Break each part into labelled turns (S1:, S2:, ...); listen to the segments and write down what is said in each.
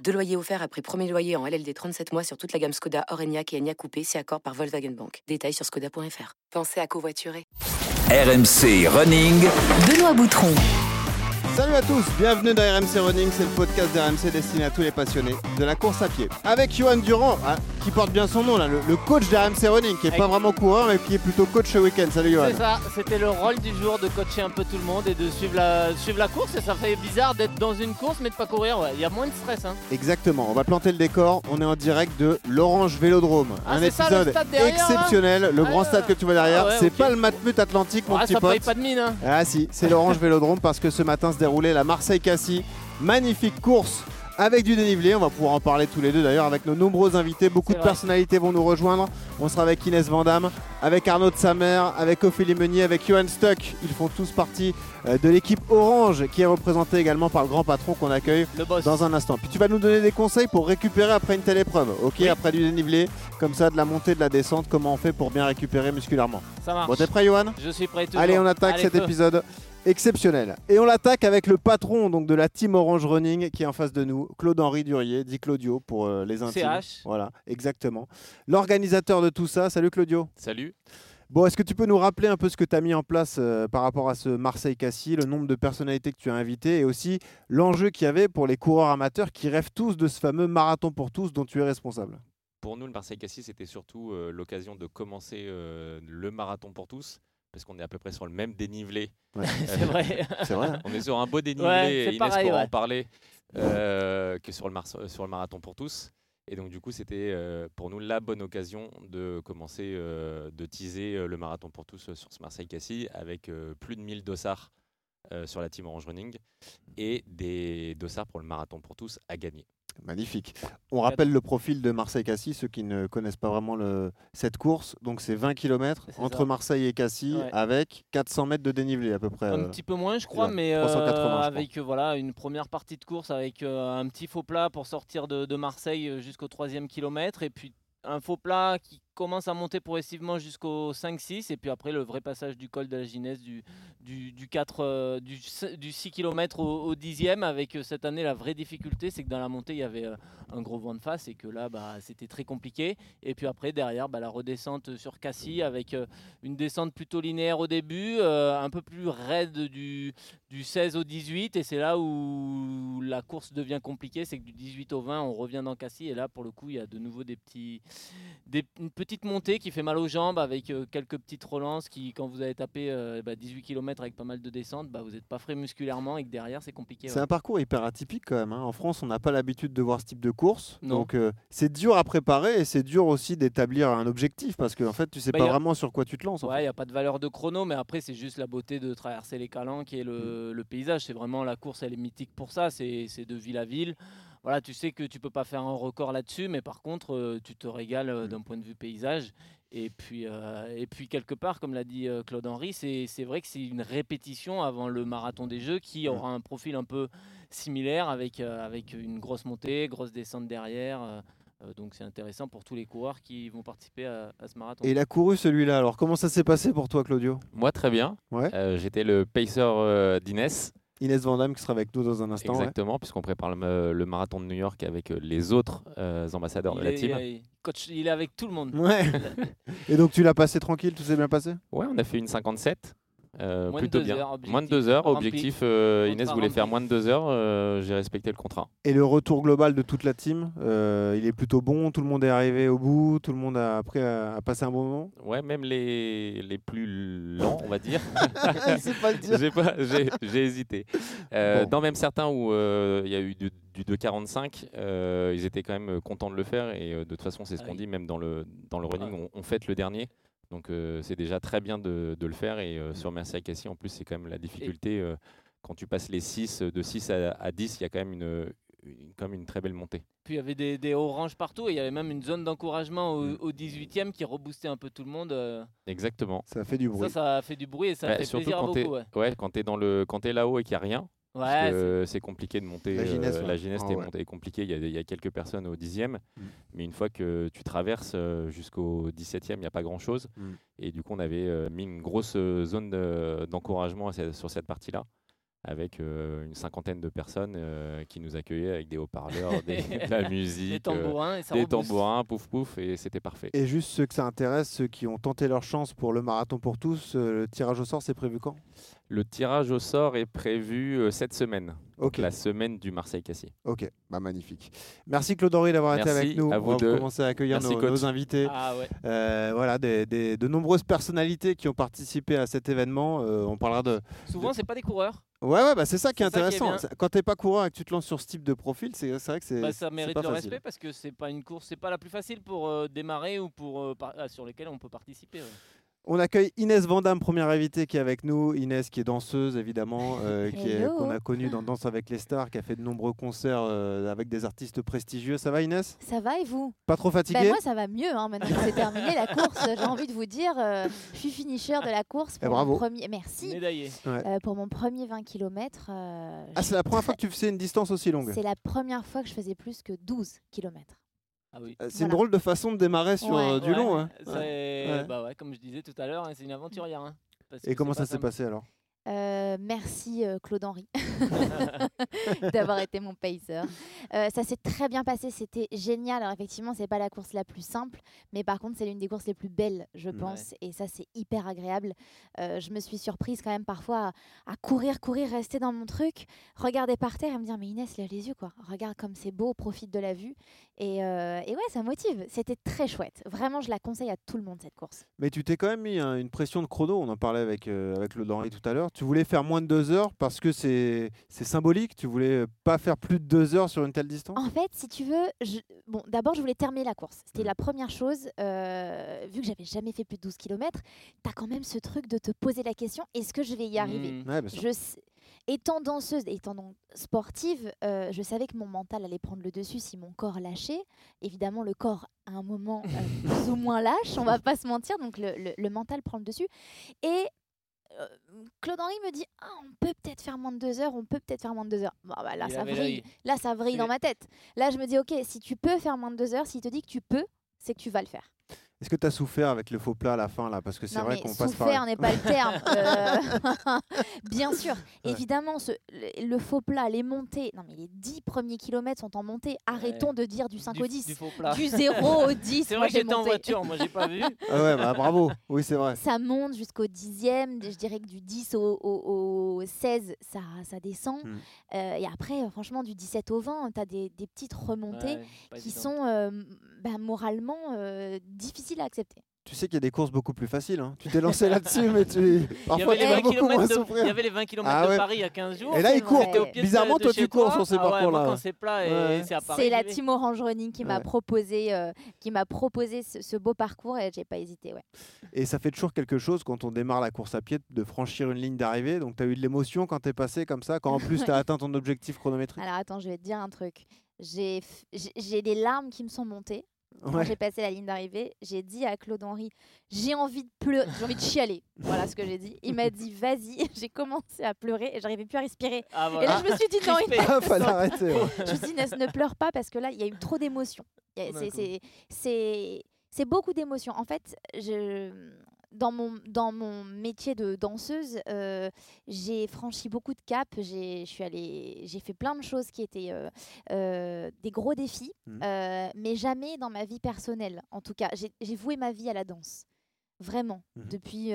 S1: Deux loyers offerts après premier loyer en LLD 37 mois sur toute la gamme Skoda, Orenia et Enya Coupé, c'est accord par Volkswagen Bank. Détails sur skoda.fr. Pensez à covoiturer.
S2: RMC Running.
S1: Benoît Boutron.
S3: Salut à tous, bienvenue dans RMC Running, c'est le podcast d'RMC destiné à tous les passionnés de la course à pied. Avec Johan Durand, hein, qui porte bien son nom là, le, le coach d'RMC Running, qui est pas vraiment coureur mais qui est plutôt coach ce week-end. Salut Johan.
S4: C'est ça, c'était le rôle du jour de coacher un peu tout le monde et de suivre la, suivre la course. Et ça fait bizarre d'être dans une course mais de pas courir. ouais. Il y a moins de stress. Hein.
S3: Exactement, on va planter le décor, on est en direct de l'Orange Vélodrome.
S4: Ah,
S3: un
S4: ça,
S3: épisode
S4: derrière,
S3: exceptionnel, le
S4: Ah,
S3: grand stade que tu vois derrière.
S4: ah ouais,
S3: c'est pas le Matmut Atlantique mon
S4: Ah,
S3: petit
S4: ça paye
S3: pote.
S4: pas de mine. Hein.
S3: Ah si, c'est l'Orange Vélodrome parce que ce matin se déroulait la Marseille-Cassis. Magnifique course avec du dénivelé. On va pouvoir en parler tous les deux d'ailleurs avec nos nombreux invités. Beaucoup de
S4: vrai.
S3: personnalités vont nous rejoindre. On sera avec Inès Vandamme, avec Arnaud de Samer, avec Ophélie Meunier, avec Johan Stuck. Ils font tous partie euh, de l'équipe Orange qui est représentée également par le grand patron qu'on accueille dans un instant. Puis tu vas nous donner des conseils pour récupérer après une telle épreuve. Ok,
S4: Oui.
S3: après du dénivelé, comme ça, de la montée, de la descente, comment on fait pour bien récupérer musculairement.
S4: Ça marche.
S3: Bon, t'es prêt, Johan?
S4: Je suis prêt toujours.
S3: Allez, on attaque
S4: Allez,
S3: cet
S4: feu.
S3: épisode exceptionnel. Et on l'attaque avec le patron donc de la team Orange Running qui est en face de nous, Claude-Henri Durier, dit Claudio pour euh, les intimes.
S4: CH.
S3: Voilà, exactement. L'organisateur de tout ça, salut Claudio.
S5: Salut.
S3: Bon, est-ce que tu peux nous rappeler un peu ce que tu as mis en place euh, par rapport à ce Marseille-Cassis, le nombre de personnalités que tu as invitées et aussi l'enjeu qu'il y avait pour les coureurs amateurs qui rêvent tous de ce fameux marathon pour tous dont tu es responsable?
S5: Pour nous, le Marseille-Cassis, c'était surtout euh, l'occasion de commencer euh, le marathon pour tous, parce qu'on est à peu près sur le même dénivelé.
S4: C'est vrai.
S3: C'est vrai.
S5: On est sur un beau dénivelé,
S4: Ouais,
S5: Inès
S4: pareil,
S5: pourra
S4: ouais.
S5: en parler, euh, que sur le, mars- euh, sur le marathon pour tous. Et donc, du coup, c'était euh, pour nous la bonne occasion de commencer, euh, de teaser euh, le marathon pour tous euh, sur ce Marseille-Cassis avec euh, plus de 1000 dossards euh, sur la team Orange Running et des dossards pour le marathon pour tous à gagner.
S3: Magnifique. On rappelle le profil de Marseille-Cassis, ceux qui ne connaissent pas vraiment le- cette course. Donc c'est 20 km entre
S4: ça.
S3: Marseille et Cassis
S4: Ouais.
S3: avec 400 mètres de dénivelé à peu près.
S4: Un
S3: euh.
S4: petit peu moins, je crois, mais euh,
S3: 380, je crois.
S4: avec euh, voilà une première partie de course avec un petit faux plat pour sortir de, de Marseille jusqu'au troisième kilomètre et puis un faux plat qui commence à monter progressivement jusqu'au 5-6 et puis après le vrai passage du col de la Ginesse du, du, du 4, euh, du, s- du 6 km au, au dixième avec euh, cette année la vraie difficulté c'est que dans la montée il y avait euh, un gros vent de face et que là bah, c'était très compliqué. Et puis après derrière bah, la redescente sur Cassis avec euh, une descente plutôt linéaire au début euh, un peu plus raide du, du 16 au 18 et c'est là où la course devient compliquée c'est que du 18 au 20 on revient dans Cassis et là pour le coup il y a de nouveau des petits montée qui fait mal aux jambes avec euh, quelques petites relances qui quand vous avez tapé euh, bah, 18 km avec pas mal de descentes bah, vous n'êtes pas frais musculairement et que derrière c'est compliqué
S3: C'est
S4: ouais.
S3: un parcours hyper atypique quand même. hein. En France, on n'a pas l'habitude de voir ce type de course.
S4: Non.
S3: Donc euh, c'est dur à préparer et c'est dur aussi d'établir un objectif parce que en fait, tu sais
S4: Bah,
S3: pas
S4: a-
S3: vraiment sur quoi tu te lances. en
S4: Ouais, il n'y a pas de valeur de chrono, mais après, c'est juste la beauté de traverser les calanques et le, le paysage. C'est vraiment la course, elle est mythique pour ça. C'est de ville à ville. Voilà, tu sais que tu peux pas faire un record là-dessus, mais par contre, euh, tu te régales euh, d'un point de vue paysage. Et puis, euh, et puis quelque part, comme l'a dit euh, Claude Henry, c'est c'est vrai que c'est une répétition avant le marathon des Jeux qui aura un profil un peu similaire avec, euh, avec une grosse montée, grosse descente derrière. donc c'est intéressant pour tous les coureurs qui vont participer à, à ce marathon.
S3: Et il a couru celui-là. Alors comment ça s'est passé pour toi, Claudio?
S5: Moi, très bien.
S3: Ouais.
S5: Euh, J'étais le pacer euh, d'Inès.
S3: Inès Vandamme qui sera avec nous dans un instant. ouais.
S5: Exactement, puisqu'on prépare le, le marathon de New York avec euh, les autres euh, ambassadeurs de la
S4: est,
S5: team.
S4: il est- coach, il est avec tout le monde.
S3: Ouais. et donc tu l'as passé tranquille, tout s'est bien passé?
S5: Ouais, on a fait une 57. Euh,
S4: Moins de
S5: plutôt
S4: deux
S5: bien.
S4: heures,
S5: moins de
S4: objectif
S5: deux heures.
S4: rempli.
S5: Objectif, euh, Inès voulait faire moins de deux heures. euh, J'ai respecté le contrat.
S3: Et le retour global de toute la team, euh, il est plutôt bon. Tout le monde est arrivé au bout. Tout le monde a après a, a passé un bon moment?
S5: Ouais, même les, les plus lents, on va dire. J'ai hésité. Euh,
S3: Bon.
S5: Dans même certains où euh, il y a eu du, du 2,45, euh, ils étaient quand même contents de le faire. Et euh, de toute façon, c'est ce
S4: Ah
S5: qu'on
S4: oui.
S5: dit, même dans le, dans le running, on, on fête le dernier. Donc euh, c'est déjà très bien de, de le faire. Et euh, sur Mercier Cassis, en plus, c'est quand même la difficulté. euh, quand tu passes les 6, de 6 à, à 10, il y a quand même une, une- comme une très belle montée.
S4: Puis il y avait des, des oranges partout et il y avait même une zone d'encouragement au,
S5: Mm.
S4: au 18e qui reboostait un peu tout le monde. euh.
S5: Exactement.
S3: Ça fait du bruit.
S4: Ça, ça a fait du bruit et ça
S5: Ouais,
S4: fait plaisir à
S5: quand t'es
S4: beaucoup. Ouais,
S5: ouais, quand le quand t'es là-haut et qu'il n'y a rien,
S4: Ouais,
S5: que c'est compliqué de monter.
S3: La Gineste,
S5: euh,
S3: ouais.
S5: la Gineste
S3: Ah
S5: est
S3: ouais.
S5: montée- est compliquée. Il y, a, il y a quelques personnes au dixième,
S3: Mm.
S5: mais une fois que tu traverses euh, jusqu'au 17e, il n'y a pas grand-chose.
S3: Mm.
S5: Et du coup, on avait euh, mis une grosse zone de- d'encouragement sur cette partie-là, avec euh, une cinquantaine de personnes euh, qui nous accueillaient avec des haut-parleurs, des- de la
S4: des
S5: musique, euh,
S4: tambourins et ça
S5: des tambourins, pouf pouf, et c'était parfait.
S3: Et juste ceux que ça intéresse, ceux qui ont tenté leur chance pour le marathon pour tous, euh, le tirage au sort, c'est prévu quand?
S5: Le tirage au sort est prévu euh, cette semaine,
S3: Ok,
S5: la semaine du Marseille-Cassis.
S3: ok, bah magnifique. Merci Claude Henry d'avoir été avec nous.
S5: à
S3: On
S5: vous
S3: va
S5: deux.
S3: commencer à accueillir
S5: Merci,
S3: nos, invités.
S4: Ah ouais.
S3: Euh, voilà, des, des- de nombreuses personnalités qui ont participé à cet événement. Euh, on parlera de.
S4: Souvent, c'est pas des coureurs.
S3: Ouais, ouais, bah c'est ça qui est
S4: ça qui est
S3: intéressant.
S4: bien.
S3: C'est- Quand t'es pas coureur et que tu te lances sur ce type de profil, c'est vrai que c'est.
S4: Bah, ça mérite
S3: pas
S4: le
S3: facile.
S4: respect parce que c'est pas une course, c'est pas la plus facile pour euh, démarrer ou pour euh, par- ah, sur lesquelles on peut participer. ouais.
S3: On accueille Inès Vandamme, première invitée qui est avec nous. Inès qui est danseuse évidemment, euh, qui est-
S6: Hello.
S3: qu'on a connue dans Danse avec les stars, qui a fait de nombreux concerts euh, avec des artistes prestigieux. Ça va Inès?
S6: Ça va et vous?
S3: Pas trop
S6: Ben,
S3: fatiguée?
S6: Moi, ça va mieux. hein, maintenant que c'est terminé la course, j'ai envie de vous dire, euh, je suis finisher de la course
S3: Eh,
S6: pour
S3: bravo.
S6: mon premier. Merci.
S4: Médaillé.
S6: Euh, pour mon premier 20 km.
S3: Ah, c'est la première fois que tu faisais une distance aussi longue.
S6: c'est la première fois que je faisais plus que 12 km.
S4: Ah oui.
S3: Euh, C'est une drôle de façon de démarrer sur
S6: Ouais.
S3: euh, du
S4: Ouais,
S3: long. hein. Ouais. Ouais.
S4: Bah ouais, comme je disais tout à l'heure, hein, c'est une aventurière. hein, parce
S3: Et
S4: que
S3: comment ça s'est passé alors?
S6: Euh, merci euh, Claude Henry d'avoir été mon pacer. Euh, ça s'est très bien passé, c'était génial. Alors effectivement, c'est pas la course la plus simple, mais par contre, c'est l'une des courses les plus belles, je
S3: Mm.
S6: pense, et ça c'est hyper agréable. Euh, je me suis surprise quand même parfois à, à courir, courir, rester dans mon truc, regarder par terre et me dire mais Inès, lève les yeux quoi. Regarde comme c'est beau, profite de la vue. Et, euh, et ouais, ça motive. C'était très chouette. Vraiment, je la conseille à tout le monde cette course.
S3: Mais tu t'es quand même mis hein, une pression de chrono, on en parlait avec, euh, avec Claude Henry tout à l'heure. Tu voulais faire moins de deux heures parce que c'est c'est symbolique, tu voulais euh, pas faire plus de deux heures sur une telle distance?
S6: En fait, si tu veux, je... bon, d'abord, je voulais terminer la course. C'était
S3: Mm.
S6: la première chose. euh, vu que j'avais jamais fait plus de 12 km, tu as quand même ce truc de te poser la question est-ce que je vais y arriver?
S4: Mm.
S3: Ouais, sûr.
S6: je Étant danseuse, étant donc sportive, euh, je savais que mon mental allait prendre le dessus si mon corps lâchait. Évidemment, le corps, à un moment, euh, plus ou moins lâche, on va pas se mentir, donc le, le- le mental prend le dessus. Et euh, Claude Henry me dit ah, on peut peut-être faire moins de deux heures, on peut peut-être faire moins de deux heures. Bah, là, ça vrille. Là, ça vrille
S4: Il
S6: dans ma tête. Là, je me dis ok, si tu peux faire moins de deux heures, s'il te dit que tu peux, c'est que tu vas le faire.
S3: Est-ce que tu as souffert avec le faux plat à la fin là? Parce que c'est vrai qu'on passe par.
S6: souffert n'est pas le terme. Euh, Bien sûr,
S3: Ouais.
S6: évidemment, ce- le, le faux plat, les montées. Non, mais les 10 premiers kilomètres sont en montée. Arrêtons de dire du 5
S4: Du-
S6: au 10.
S4: Du faux plat.
S6: Du 0 au 10.
S4: C'est
S6: moi,
S4: vrai que j'étais en voiture, moi j'ai pas vu.
S3: Ah ouais, bah, bravo. Oui, c'est vrai.
S6: Ça monte jusqu'au dixième. Je dirais que du 10 au, au- au 16, ça, ça descend.
S3: Mm.
S6: Euh, et après, euh, franchement, du 17 au 20, tu as des, des petites remontées
S4: Ouais,
S6: qui
S4: évident.
S6: sont euh, bah, moralement euh, à accepter.
S3: Tu sais qu'il y a des courses beaucoup plus faciles. hein. Tu t'es lancé là-dessus, mais tu.
S4: Il y,
S3: Parfois,
S4: avait
S3: tu
S4: les
S3: vas
S4: 20
S3: beaucoup moins
S4: kilomètres de, il y avait les 20 km
S3: Ah
S4: de. Paris il y a 15 jours.
S3: Et là, il court. Bizarrement,
S4: de
S3: toi, tu cours sur ces
S4: Ah ouais,
S3: parcours-là. Ouais.
S4: c'est plat et
S3: Ouais.
S4: c'est à Paris.
S6: C'est la team Orange Running qui m'a
S3: Ouais.
S6: proposé, euh, qui m'a proposé ce, ce beau parcours et j'ai pas hésité. Ouais.
S3: Et ça fait toujours quelque chose quand on démarre la course à pied de franchir une ligne d'arrivée. Donc, tu as eu de l'émotion quand tu es passé comme ça, quand en plus tu as atteint ton objectif chronométrique?
S6: Alors attends, je vais te dire un truc. J'ai f- j'ai j'ai des larmes qui me sont montées quand
S3: Ouais.
S6: j'ai passé la ligne d'arrivée. J'ai dit à Claude Henry, j'ai envie de pleurer, j'ai envie de chialer. Voilà ce que j'ai dit. Il m'a dit, vas-y. J'ai commencé à pleurer et j'arrivais plus à respirer.
S4: Ah,
S6: Et là, je me suis dit, non. Inès,
S3: Ah, fallait arrêter. ouais.
S6: je me suis dit, Inès, ne pleure pas parce que là, il y a eu trop d'émotions. Il c'est beaucoup d'émotions. En fait, je, dans, mon, dans mon métier de danseuse, euh, j'ai franchi beaucoup de caps. J'ai je suis allée- j'ai fait plein de choses qui étaient euh, euh, des gros défis, euh, mais jamais dans ma vie personnelle. En tout cas, j'ai voué ma vie à la danse. Vraiment.
S3: Mhm.
S6: Depuis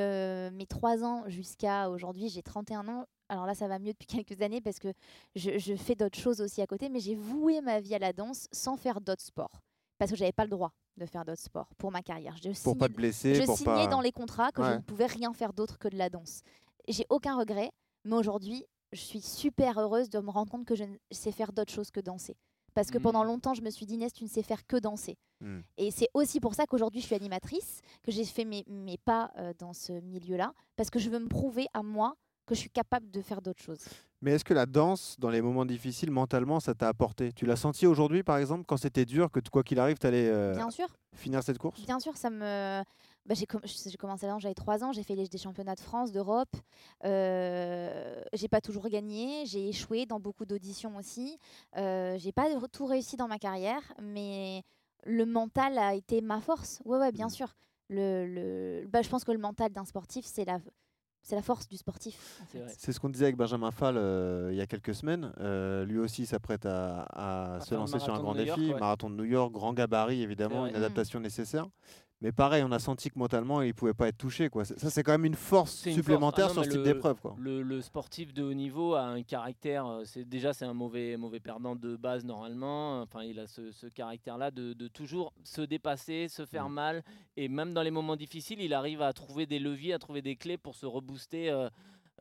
S6: mes 3 ans jusqu'à aujourd'hui, j'ai 31 ans. Alors là, ça va mieux depuis quelques années parce que je, je fais d'autres choses aussi à côté, mais j'ai voué ma vie à la danse sans faire d'autres sports. Parce que j'avais pas le droit de faire d'autres sports pour ma carrière. Je
S3: Pour
S6: signais-
S3: pas te blesser,
S6: je
S3: pour
S6: signais
S3: pas.
S6: dans les contrats que je ne pouvais rien faire d'autre que de la danse. J'ai aucun regret, mais aujourd'hui, je suis super heureuse de me rendre compte que je ne sais faire d'autres choses que danser. Parce que pendant
S4: Mhm.
S6: longtemps, je me suis dit, Inès, tu ne sais faire que danser.
S3: Mm.
S6: Et c'est aussi pour ça qu'aujourd'hui, je suis animatrice, que j'ai fait mes, mes pas euh, dans ce milieu-là, parce que je veux me prouver à moi que je suis capable de faire d'autres choses.
S3: Mais est-ce que la danse, dans les moments difficiles, mentalement, ça t'a apporté? Tu l'as senti aujourd'hui, par exemple, quand c'était dur, que quoi qu'il arrive, tu allais
S6: Bien sûr,
S3: finir cette course?
S6: Bien sûr, ça me. Bah, j'ai com- j'ai commencé là, j'avais 3 ans, j'ai fait les, des championnats de France, d'Europe. Euh, j'ai pas toujours gagné, j'ai échoué dans beaucoup d'auditions aussi. Euh, j'ai pas tout réussi dans ma carrière, mais le mental a été ma force. Ouais, ouais, bien
S3: Mm.
S6: sûr. Le, le... Bah, je pense que le mental d'un sportif, c'est la, c'est la force du sportif.
S4: C'est
S3: ce qu'on disait avec Benjamin Fall euh, il y a quelques semaines. Euh, lui aussi s'apprête à, à
S4: À
S3: se lancer sur un
S4: marathon
S3: grand défi,
S4: York, ouais.
S3: marathon de New York, grand gabarit évidemment, une
S6: Mm.
S3: adaptation nécessaire. Mais pareil, on a senti que mentalement, il pouvait pas être touché. Quoi. Ça, c'est quand même une force supplémentaire
S4: Ah non,
S3: sur ce type
S4: le-
S3: d'épreuve.
S4: Le, le sportif de haut niveau a un caractère, euh, c'est déjà c'est un mauvais, mauvais perdant de base normalement. Enfin, il a ce, ce caractère-là de, de toujours se dépasser, se faire
S3: Mm.
S4: mal, et même dans les moments difficiles, il arrive à trouver des leviers, à trouver des clés pour se rebooster. euh,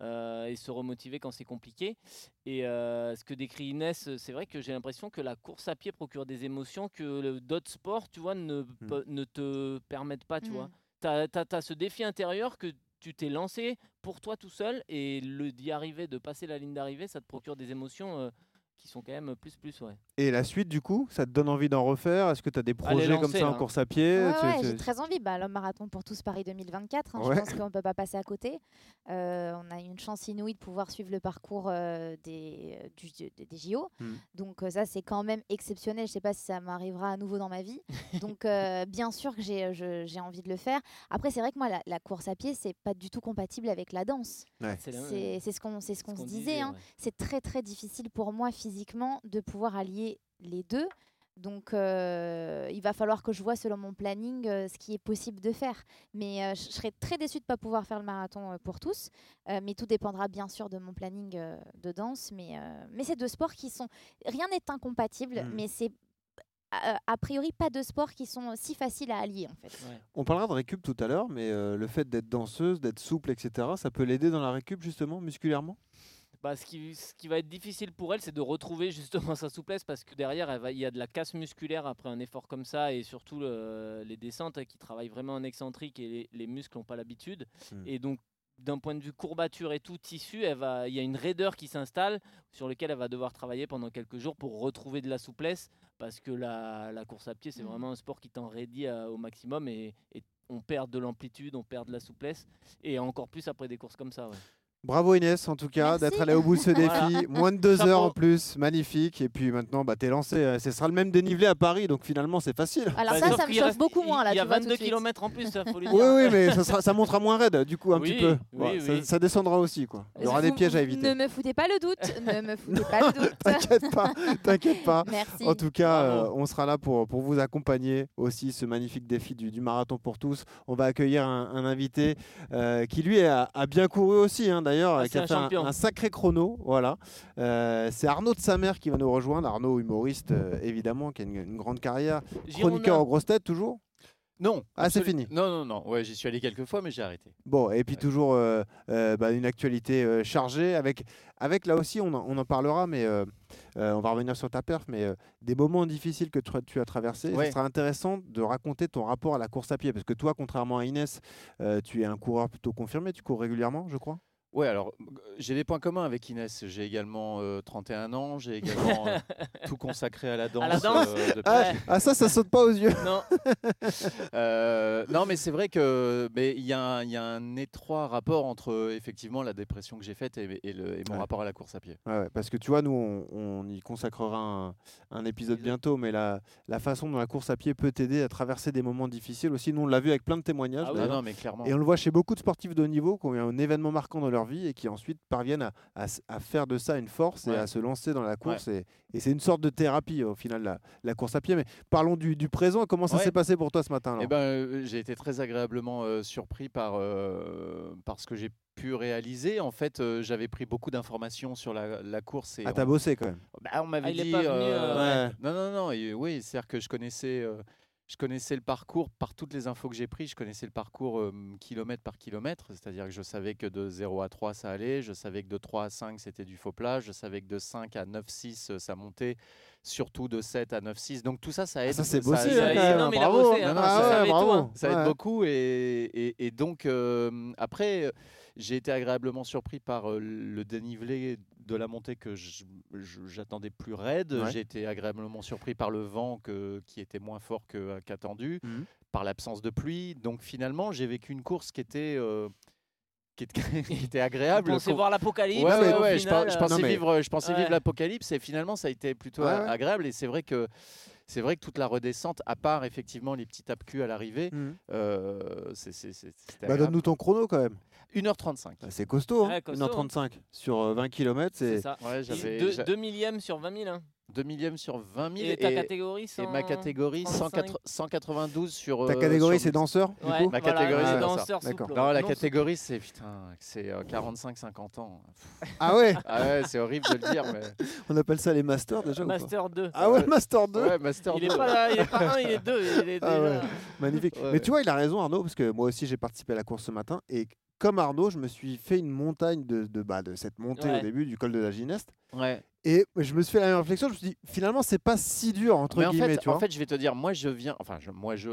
S4: euh, et se remotiver quand c'est compliqué. Et euh, ce que décrit Inès, c'est vrai que j'ai l'impression que la course à pied procure des émotions que le- d'autres sports, tu vois, ne, pe- ne te permettent pas, tu
S6: Mm.
S4: vois. Tu as, ce défi intérieur que tu t'es lancé pour toi tout seul et le d'y arriver, de passer la ligne d'arrivée, ça te procure des émotions euh, qui sont quand même plus plus, ouais.
S3: Et la suite, du coup, ça te donne envie d'en refaire? Est-ce que tu as des projets comme ça en course à pied?
S6: Ouais, ouais, j'ai très envie. Bah, le marathon pour tous Paris 2024, hein,
S3: Ouais.
S6: je pense qu'on ne peut pas passer à côté. Euh, on a une chance inouïe de pouvoir suivre le parcours euh, des, euh, du- des- des JO.
S3: Mm.
S6: Donc euh, ça, c'est quand même exceptionnel. Je ne sais pas si ça m'arrivera à nouveau dans ma vie. Donc euh, bien sûr que j'ai envie de le faire. Après, c'est vrai que moi, la, la course à pied, c'est pas du tout compatible avec la danse.
S3: Ouais.
S4: C'est
S6: ce qu'on c'est ce
S4: ce
S6: qu'on se disait. hein.
S4: ouais.
S6: C'est très très difficile pour moi physiquement de pouvoir allier les deux. Donc euh, il va falloir que je vois selon mon planning euh, ce qui est possible de faire. Mais euh, je serais très déçue de ne pas pouvoir faire le marathon euh, pour tous. Euh, mais tout dépendra bien sûr de mon planning euh, de danse. Mais, euh, mais c'est deux sports qui sont... Rien n'est incompatible,
S3: Mm.
S6: mais c'est a, priori pas deux sports qui sont si faciles à allier en fait.
S4: Ouais.
S3: On parlera de récup tout à l'heure, mais euh, le fait d'être danseuse, d'être souple, etc., ça peut l'aider dans la récup, justement, musculairement?
S4: Bah, ce, qui, ce qui va être difficile pour elle, c'est de retrouver justement sa souplesse parce que derrière, elle va- il y a de la casse musculaire après un effort comme ça et surtout le- les descentes qui travaillent vraiment en excentrique et les, les muscles n'ont pas l'habitude.
S3: Mm.
S4: Et donc, d'un point de vue courbature et tout, tissu, elle va- il y a une raideur qui s'installe sur laquelle elle va devoir travailler pendant quelques jours pour retrouver de la souplesse parce que la, la course à pied, c'est
S6: Mm.
S4: vraiment un sport qui t'enraidit à- au maximum et, et on perd de l'amplitude, on perd de la souplesse et encore plus après des courses comme ça. ouais.
S3: Bravo Inès, en tout cas, d'être allée au bout de ce
S4: Voilà.
S3: défi. Moins de deux
S4: Chapeau.
S3: heures en plus, magnifique. Et puis maintenant, bah, t'es lancé. Euh, Ce sera le même dénivelé à Paris, donc finalement, c'est facile.
S6: Alors
S4: Bah,
S6: ça,
S4: sauf
S6: ça me chauffe
S4: reste-
S6: beaucoup
S4: il-
S6: moins là.
S4: Il y a
S6: tu vois, tout de
S4: 22
S6: suite.
S4: km en plus, ça faut lui
S3: Oui,
S4: dire.
S3: oui, mais ça, sera, ça montera moins raide, du coup, un
S4: Oui,
S3: petit peu.
S4: oui,
S3: ça,
S4: oui.
S3: ça descendra aussi, quoi. Il y aura des pièges à
S6: Ne
S3: éviter.
S6: me foutez pas le doute. ne me foutez pas le doute.
S3: T'inquiète pas, t'inquiète pas.
S6: Merci.
S3: En tout cas, euh, on sera là pour, pour vous accompagner aussi ce magnifique défi du, du marathon pour tous. On va accueillir un, un invité euh, qui lui a, a bien couru aussi, hein, d'ailleurs,
S4: Ah,
S3: qui
S4: c'est
S3: a
S4: un
S3: fait un,
S4: champion.
S3: un sacré chrono. Voilà, Euh, c'est Arnaud de sa mère qui va nous rejoindre. Arnaud, humoriste euh, évidemment, qui a une, une grande carrière, chroniqueur aux grosses têtes toujours?
S7: Non.
S3: Ah, c'est fini.
S7: Non, non, non. Ouais, j'y suis allé quelques fois, mais j'ai arrêté.
S3: Bon, et puis
S7: Ouais.
S3: toujours euh, euh, bah, une actualité euh, chargée avec, avec là aussi, on en, on en parlera, mais euh, euh, on va revenir sur ta perf, mais euh, des moments difficiles que tu, as- tu as traversés.
S7: Ouais.
S3: Ce sera intéressant de raconter ton rapport à la course à pied, parce que toi, contrairement à Inès, euh, tu es un coureur plutôt confirmé, tu cours régulièrement, je crois?
S7: Ouais, alors euh, j'ai des points communs avec Inès. J'ai également euh, 31 ans. J'ai également euh, tout consacré à la danse.
S4: la danse
S7: euh, depuis-
S3: Ah, ah, ça, ça saute pas aux yeux.
S4: Non,
S7: Euh, non, mais c'est vrai que mais il y, a un- il y a un étroit rapport entre euh, effectivement la dépression que j'ai faite et, et le- et mon
S3: Ouais.
S7: rapport à la course à pied.
S3: Ouais, ouais, parce que tu vois, nous, on, on y consacrera un, un épisode bientôt, mais la, la façon dont la course à pied peut t'aider à traverser des moments difficiles aussi, nous, on l'a vu avec plein de témoignages.
S4: Ah oui.
S7: Ah non, mais clairement.
S3: Et on le voit chez beaucoup de sportifs de haut niveau qui ont eu un événement marquant dans leur vie et qui ensuite parviennent à, à faire de ça une force et à se lancer dans la course. Et, et c'est une sorte de thérapie au final, la, la course à pied. Mais parlons du, du présent. Comment ça
S7: Ouais.
S3: s'est passé pour toi ce matin
S7: Eh ben, euh, j'ai été très agréablement euh, surpris par, euh, par ce que j'ai pu réaliser. En fait, euh, j'avais pris beaucoup d'informations sur la, la course. Et
S3: Ah, t'as
S7: on,
S3: bossé quand même.
S7: bah, on m'avait
S4: Ah, est
S7: dit.
S4: pas venu,
S7: euh,
S4: euh,
S3: Ouais.
S7: Non, non, non. et oui, c'est-à-dire que je connaissais. Je connaissais le parcours par toutes les infos que j'ai prises. Je connaissais le parcours euh, kilomètre par kilomètre, c'est-à-dire que je savais que de 0 à 3 ça allait, je savais que de 3 à 5 c'était du faux plat, je savais que de 5 à 9, 6 euh, ça montait, surtout de 7 à 9, 6. Donc tout ça, ça aide.
S3: ça, c'est
S7: ça-
S3: bossé,
S7: ça
S3: hein,
S7: aide.
S4: non, mais
S3: bravo.
S4: bossé, hein.
S7: Non, non,
S3: Ah
S7: ça
S3: ouais,
S4: savait tout,
S3: bravo.
S4: hein.
S7: Ça aide
S3: Ouais.
S7: beaucoup et, et- et donc euh, après euh, j'ai été agréablement surpris par euh, le dénivelé de la montée que je- je- j'attendais plus raide.
S3: Ouais.
S7: J'ai été agréablement surpris par le vent que- qui était moins fort que- qu'attendu,
S3: Mhm.
S7: par l'absence de pluie. Donc finalement j'ai vécu une course qui était euh, qui était, qui était agréable.
S4: Pensait
S7: qu'on-
S4: voir l'apocalypse.
S7: Ouais, ouais,
S4: au
S7: ouais, je, je
S4: euh,
S7: pensais
S3: Non, mais-
S7: vivre, je pensais
S4: Ouais.
S7: vivre l'apocalypse et finalement ça a été plutôt
S3: Ouais,
S7: a-
S3: ouais.
S7: agréable et c'est vrai que c'est vrai que toute la redescente, à part effectivement les petits tapes cul à l'arrivée,
S3: Mhm.
S7: euh, c'est- c'est- c'est- c'était
S3: Bah, donne-nous ton chrono quand même.
S7: 1h35.
S3: Bah, c'est costaud, hein,
S4: Ouais, costaud.
S3: 1h35 sur euh, 20 km.
S4: c'est
S3: C'est
S4: ça.
S7: Ouais, j'avais
S4: Deux,
S7: j'a-
S4: deux millièmes sur 20 000. hein.
S7: 2 millièmes sur 20 000
S4: Et ta
S7: et,
S4: catégorie
S7: et ma catégorie
S4: 135.
S7: 180 192 sur.
S3: ta
S7: euh,
S3: catégorie,
S7: sur
S3: c'est danseur du
S4: Ouais,
S3: coup
S7: Ma
S4: voilà,
S7: catégorie, c'est
S3: danseur. D'accord.
S7: Non, la
S4: Non,
S7: catégorie, c'est putain, c'est euh, 45-50 ans.
S3: Ah ouais,
S7: Ah ouais, c'est horrible de le dire, mais.
S3: on appelle ça les masters déjà ou pas
S4: Master 2.
S3: Ah ouais, Master 2
S7: Ouais, Master
S4: Il est
S7: 2.
S4: pas là, il est pas un, il est deux. Il est
S3: Ah
S4: déjà...
S3: ouais. Magnifique.
S7: Ouais.
S3: Mais tu vois, il a raison Arnaud, parce que moi aussi j'ai participé à la course ce matin et comme Arnaud, je me suis fait une montagne de, de, bah, de cette montée
S4: Ouais.
S3: au début du col de la Gineste.
S7: Ouais.
S3: Et je me suis fait la même réflexion, je me suis dit finalement c'est pas si dur entre
S7: Mais en
S3: guillemets,
S7: fait,
S3: tu
S7: en
S3: vois.
S7: fait, je vais te dire, moi je viens, enfin, je- moi je,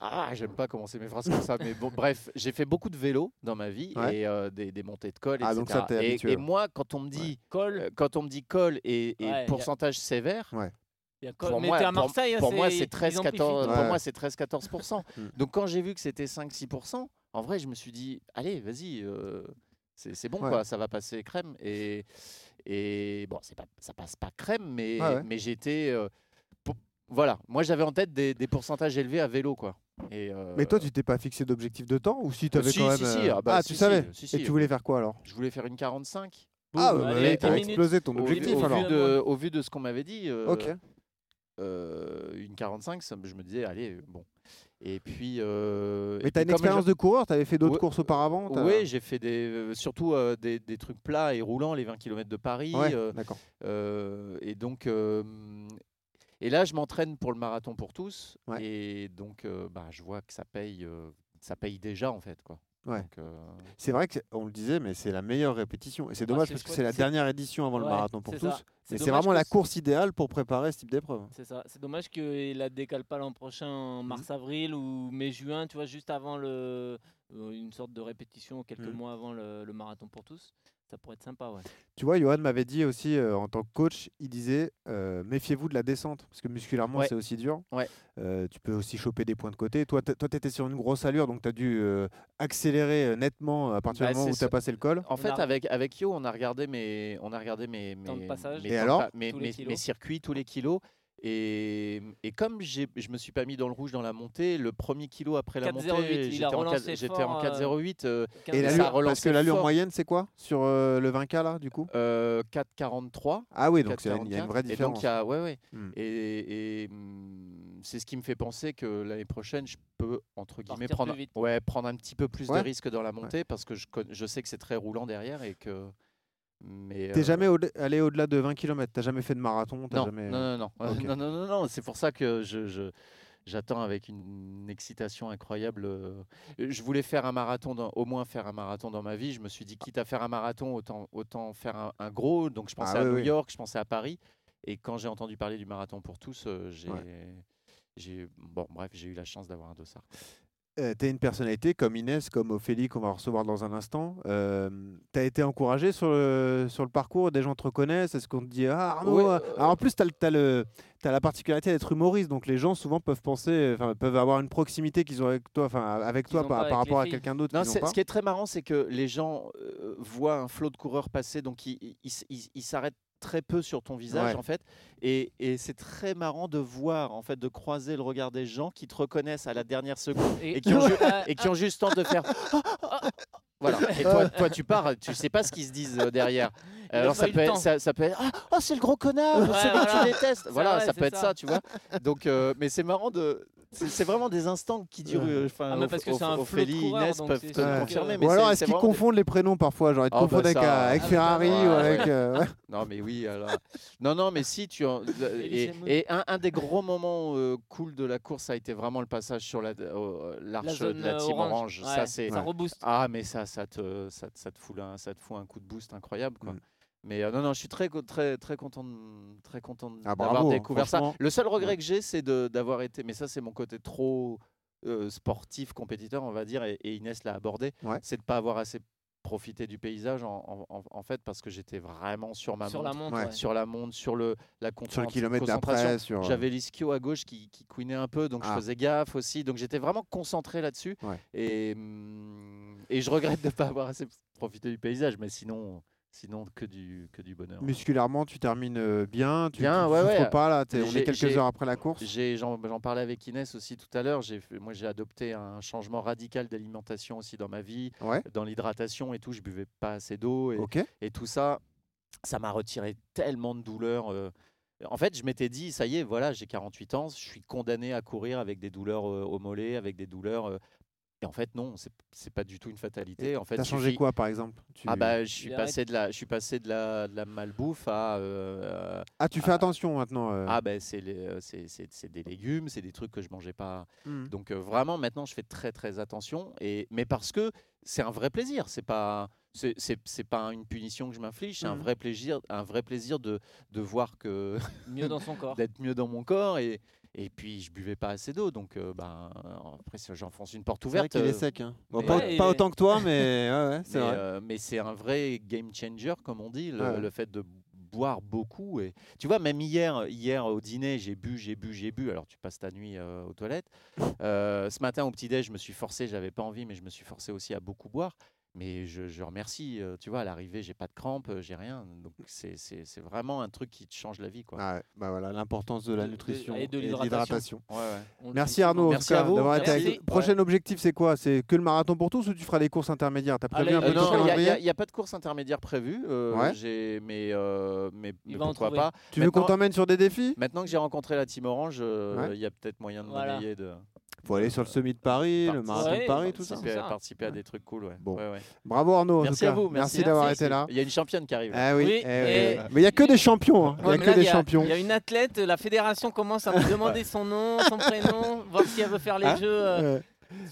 S7: ah, j'aime pas commencer mes phrases comme ça, mais bon, bref, j'ai fait beaucoup de vélo dans ma vie
S3: Ouais.
S7: et euh, des, des montées de col,
S3: Ah,
S7: etc.
S3: donc ça, t'es
S7: et,
S3: habitué,
S7: et moi, quand on me dit,
S4: Col.
S7: euh, quand on me dit col et, et
S4: Ouais, y a-
S7: pourcentage sévère,
S4: Il y a Col.
S7: pour
S4: mais
S7: moi-
S4: à
S7: pour-
S4: Marseille. hein,
S7: pour moi
S4: c'est-
S7: c'est
S4: ils
S7: 13
S4: amplifient
S7: 14
S4: tout.
S7: pour
S3: Ouais.
S7: moi c'est 13 14
S3: Mm.
S7: Donc quand j'ai vu que c'était 5 6 en vrai, je me suis dit allez, vas-y euh, c'est bon
S3: Ouais.
S7: quoi, ça va passer crème et et bon, c'est pas ça passe pas crème mais
S3: Ouais, ouais.
S7: mais j'étais euh, voilà, moi j'avais en tête des, des pourcentages élevés à vélo quoi. Et euh,
S3: Mais toi, tu t'es pas fixé d'objectif de temps ou si tu avais
S7: si,
S3: quand même
S7: si, si, ah bah,
S3: tu
S7: si, si,
S3: savais
S7: si, si.
S3: Et tu voulais faire quoi alors?
S7: Je voulais faire une 45
S3: Ah, bah, ouais, t'as explosé ton objectif
S7: au
S3: alors.
S7: vu de, au vu de ce qu'on m'avait dit. euh,
S3: Ok.
S7: euh, une 45, ça, je me disais, allez, bon. Et puis. euh,
S3: Mais t'as
S7: puis
S3: une expérience de coureur, t'avais fait d'autres
S7: Ouais,
S3: courses auparavant
S7: Oui, j'ai fait des, euh, surtout euh, des, des trucs plats et roulants, les 20 km de Paris.
S3: Ouais,
S7: euh,
S3: d'accord.
S7: et donc. et là, je m'entraîne pour le marathon pour tous.
S3: Ouais.
S7: Et donc, bah, je vois que ça paye, ça paye déjà, en fait. Quoi.
S3: Ouais.
S7: Euh,
S3: C'est vrai qu'on le disait, mais c'est la meilleure répétition. Et c'est dommage
S4: c'est
S3: parce que c'est la dernière édition avant le marathon pour tous. Mais c'est
S4: dommage
S3: vraiment la course idéale pour préparer ce type d'épreuve.
S4: C'est ça. C'est dommage qu'il la décale pas l'an prochain en
S3: Mhm.
S4: mars-avril ou mai-juin, tu vois, juste avant le, euh, une sorte de répétition quelques
S3: Mhm.
S4: mois avant le, le marathon pour tous. Ça pourrait être sympa, ouais.
S3: Tu vois, Johan m'avait dit aussi euh, en tant que coach, il disait euh, méfiez-vous de la descente parce que musculairement
S7: Ouais.
S3: c'est aussi dur.
S7: Ouais.
S3: Euh, tu peux aussi choper des points de côté. Toi, tu étais sur une grosse allure donc tu as dû euh, accélérer nettement à partir
S7: Bah,
S3: du moment où tu as passé le col.
S7: En
S4: On
S7: fait,
S4: a-
S7: avec, avec Yo, on a regardé mes, on a regardé mes,
S4: Temps de
S7: mes-
S4: passage.
S3: Et
S7: temps
S3: alors
S7: mes circuits, tous les kilos. Et, et comme je me suis pas mis dans le rouge dans la montée, le premier kilo après la
S4: 4,08,
S7: montée, j'étais en,
S4: relancé
S7: quatre- j'étais
S4: fort,
S7: en
S4: euh,
S7: 4,08. euh,
S3: Et l'allure, parce que l'allure moyenne c'est quoi sur euh, le 20K là du coup
S7: euh, 4,43.
S3: Ah oui, donc c'est- il y a une
S7: 4,44.
S3: vraie
S7: Et donc,
S3: différence.
S7: il y a, ouais, ouais.
S3: Hmm.
S7: Et, et, hum, c'est ce qui me fait penser que l'année prochaine, je peux, entre guillemets,
S4: Partir
S7: prendre,
S4: vite.
S7: ouais, prendre un petit peu plus
S3: Ouais.
S7: de risques dans la montée parce que je, je sais que c'est très roulant derrière et que. Mais,
S3: T'es
S7: euh,
S3: jamais au- allé au-delà de 20 km, t'as jamais fait de marathon,
S7: non,
S3: jamais.
S7: non, non, non, non, non, non, non, c'est pour ça que je, j'attends avec une excitation incroyable. euh, Je voulais faire un marathon, dans- au moins faire un marathon dans ma vie. Je me suis dit, quitte à faire un marathon, autant, autant faire un, un gros. Donc je pensais
S3: Ah
S7: à
S3: oui,
S7: New
S3: oui.
S7: York, je pensais à Paris. Et quand j'ai entendu parler du marathon pour tous, euh, j'ai, j'ai, bon, bref, j'ai eu la chance d'avoir un dossard.
S3: Euh, t'es une personnalité comme Inès, comme Ophélie qu'on va recevoir dans un instant. Euh, t'as été encouragé sur le, sur le parcours, des gens te reconnaissent, est-ce qu'on te dit ah Arnaud
S7: Ouais,
S3: euh,
S7: euh,
S3: Alors en plus t'as, le- t'as, le, t'as la particularité d'être humoriste, donc les gens souvent peuvent penser, peuvent avoir une proximité qu'ils ont avec toi, enfin avec toi par, rapport à quelqu'un d'autre.
S7: Ce qui est très marrant, c'est que les gens euh, voient un flot de coureurs passer, donc ils s'arrêtent très peu sur ton visage
S3: Ouais.
S7: en fait, et, et c'est très marrant de voir en fait de croiser le regard des gens qui te reconnaissent à la dernière seconde et qui ont, ju- et qui ont juste temps de faire. Voilà. Et toi, toi, tu pars, tu sais pas ce qu'ils se disent euh, derrière.
S4: Il
S7: Alors ça peut, être, ça, ça peut être ah oh, c'est le gros connard,
S4: Ouais,
S7: celui que
S4: voilà.
S7: tu détestes.
S4: C'est
S7: Voilà,
S4: vrai,
S7: ça
S4: c'est
S7: peut être
S4: ça.
S7: ça, tu vois. Donc, euh, mais c'est marrant de C'est vraiment des instants qui durent.
S3: Ouais.
S7: euh, enfin,
S4: Ah, mais parce que c'est un
S7: Ophélie,
S4: coureurs,
S7: Inès
S4: donc
S7: peuvent te le confirmer. mais
S3: Ou alors, est-ce qu'ils
S7: vraiment des-
S3: confondent les prénoms parfois Genre, ils te
S7: Ah, bah,
S3: confondent avec,
S7: ça-
S3: euh, avec
S4: Ah,
S3: Ferrari
S7: ouais,
S3: ou avec. euh, ouais.
S7: Non, mais oui, alors. Non, non, mais si, tu. en- Et, et un, un des gros moments euh, cool de la course, ça a été vraiment le passage sur la- euh,
S4: La
S7: l'arche de la
S4: euh,
S7: team
S4: orange.
S7: orange.
S4: Ouais,
S7: Ça, c'est.
S4: ça rebooste.
S7: Ah, mais ça, ça te, ça, te- ça te fout un, ça te fout un coup de boost incroyable, quoi.
S3: Mm.
S7: Mais euh, non, non, je suis très, très, très content, de- très content
S3: Ah,
S7: d'avoir
S3: bravo,
S7: découvert ça. Le seul regret
S3: Ouais.
S7: que j'ai, c'est de- d'avoir été, mais ça, c'est mon côté trop euh, sportif, compétiteur, on va dire, et, et Inès l'a abordé,
S3: Ouais.
S7: c'est de pas avoir assez profité du paysage, en, en- en- en fait, parce que j'étais vraiment sur ma
S4: Sur
S7: montre,
S4: la montre,
S3: Ouais.
S7: sur la montre, sur le, la
S3: Sur le kilomètre d'après. Sur...
S7: J'avais l'ischio à gauche qui, qui couinait un peu, donc
S3: Ah.
S7: je faisais gaffe aussi. Donc j'étais vraiment concentré là-dessus.
S3: Ouais.
S7: Et, hum, et je regrette de ne pas avoir assez profité du paysage, mais sinon, sinon que, du, que du bonheur.
S3: Musculairement, tu termines euh, bien. Tu,
S7: Bien,
S3: tu
S7: ouais,
S3: souffres
S7: ouais.
S3: pas là. on est quelques heures après la course.
S7: J'ai- J'en parlais avec Inès aussi tout à l'heure. Moi, j'ai adopté un changement radical d'alimentation aussi dans ma vie,
S3: Ouais.
S7: dans l'hydratation et tout. Je buvais pas assez d'eau et, et tout ça, ça m'a retiré tellement de douleurs. euh. En fait, je m'étais dit, ça y est, voilà, j'ai 48 ans, je suis condamné à courir avec des douleurs euh, au mollet, avec des douleurs. euh, Et en fait, non, c'est c'est pas du tout une fatalité. En fait,
S3: T'as changé
S7: suffit-
S3: quoi par exemple? Tu-
S7: Ah bah, je suis passé de la, je suis passé de la, de la malbouffe à. euh,
S3: Ah, tu fais attention maintenant. euh.
S7: ah ben c'est les- euh, c'est c'est- c'est des légumes, c'est des trucs que je mangeais pas.
S3: Hmm.
S7: Donc euh, vraiment maintenant je fais très très attention et mais parce que c'est un vrai plaisir, c'est pas c'est c'est- c'est pas une punition que je m'inflige, c'est un
S3: Mhm.
S7: vrai plaisir, un vrai plaisir de, de voir que
S4: Mieux dans son corps.
S7: d'être mieux dans mon corps et et puis je buvais pas assez d'eau donc euh, ben après j'enfonce une porte
S3: C'est vrai
S7: ouverte.
S3: qu'il est
S7: euh,
S3: sec. hein. Bon, pas,
S4: Ouais,
S3: autant que toi, mais ouais, ouais, c'est vrai.
S7: euh, mais c'est un vrai game changer, comme on dit, le, fait de boire beaucoup. Et tu vois, même hier, hier au dîner, j'ai bu, j'ai bu, j'ai bu. Alors tu passes ta nuit euh, aux toilettes. Euh, ce matin au petit déj, je me suis forcé. J'avais pas envie, mais je me suis forcé aussi à beaucoup boire. Mais je, je remercie. euh, tu vois, à l'arrivée, j'ai pas de crampes, euh, j'ai rien. Donc c'est- vraiment un truc qui te change la vie, quoi.
S3: Ah ouais, bah voilà, l'importance de la
S4: De- de-
S3: nutrition
S4: et de
S3: l'hydratation.
S7: Ouais, ouais.
S3: Merci. Arnaud en
S7: Merci
S3: tout cas,
S7: à vous.
S3: d'avoir été
S4: Merci.
S3: avec nous. Prochain objectif, c'est quoi? C'est que le marathon pour tous ou tu feras des courses intermédiaires? T'as prévu
S4: Allez,
S3: un
S4: euh,
S3: peu de
S7: non, il n'y a, pas de course intermédiaire prévue. euh,
S3: Ouais.
S7: j'ai- mais, euh, mais, pourquoi pas?
S3: Tu veux qu'on t'emmène sur des défis?
S7: Maintenant que j'ai rencontré la team Orange, euh, il
S3: Ouais.
S7: y a peut-être moyen de
S4: Voilà.
S7: de.
S3: Faut aller sur le semi de Paris, le marathon de Paris, tout ça.
S7: participer, à des trucs cool, ouais.
S3: Bon.
S7: Ouais, ouais.
S3: Bravo Arnaud en
S7: Merci
S3: tout cas.
S7: à vous.
S3: Merci,
S7: Merci,
S3: d'avoir été là.
S7: Il y a une championne qui arrive.
S3: Ah oui,
S4: Oui,
S3: eh
S4: et-
S3: oui. mais il n'y a que des champions. hein. Il
S4: mais
S3: a que
S4: là,
S3: des
S4: y a-
S3: champions.
S4: Il y a une athlète, la fédération commence à me demander son nom, son prénom, voir si elle veut faire les
S3: Hein
S4: jeux euh,
S3: Ouais.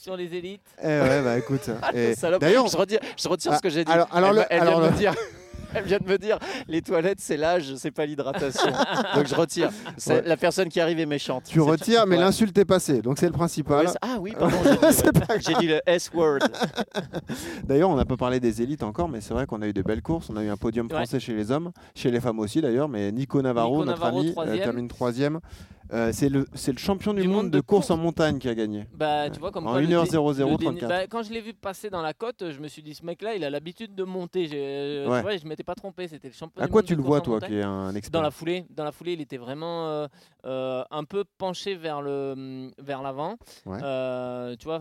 S4: sur les élites.
S3: Eh ouais, bah écoute. et-
S7: Salope.
S3: D'ailleurs,
S7: je retire, je retire
S3: Ah,
S7: ce que j'ai dit.
S3: alors- alors
S7: elle,
S3: le-
S7: elle
S3: alors
S7: vient de
S3: le-
S7: me dire. Elle vient de me dire, les toilettes, c'est l'âge, c'est pas l'hydratation. Donc je retire.
S3: Ouais.
S7: La personne qui arrive est méchante.
S3: tu retires, mais
S7: Ouais.
S3: l'insulte est passée, donc c'est le principal.
S7: Ah oui, pardon, j'ai dit,
S3: C'est pas
S7: j'ai dit le S-word.
S3: D'ailleurs, on n'a pas parlé des élites encore, mais c'est vrai qu'on a eu de belles courses. On a eu un podium
S4: Ouais.
S3: français chez les hommes, chez les femmes aussi d'ailleurs, mais Nico Navarro,
S4: Nico
S3: notre
S4: Navarro,
S3: ami, euh, termine troisième. Euh, c'est le, c'est le champion du,
S4: Du
S3: monde,
S4: monde
S3: de course
S4: course.
S3: en montagne qui a gagné.
S4: Bah, tu vois, comme
S3: En
S4: quoi, le
S3: 1h00
S4: dé- le dé-
S3: 34.
S4: bah, quand je l'ai vu passer dans la côte, je me suis dit, ce mec-là, il a l'habitude de monter. J'ai- euh,
S3: Ouais.
S4: Je m'étais pas trompé, c'était le champion
S3: À
S4: du
S3: quoi
S4: monde
S3: tu
S4: de
S3: le vois, toi,
S4: montagne.
S3: qui est un expert
S4: Dans la foulée, dans la foulée, il était vraiment euh, euh, un peu penché vers le vers l'avant,
S3: Ouais.
S4: Tu vois,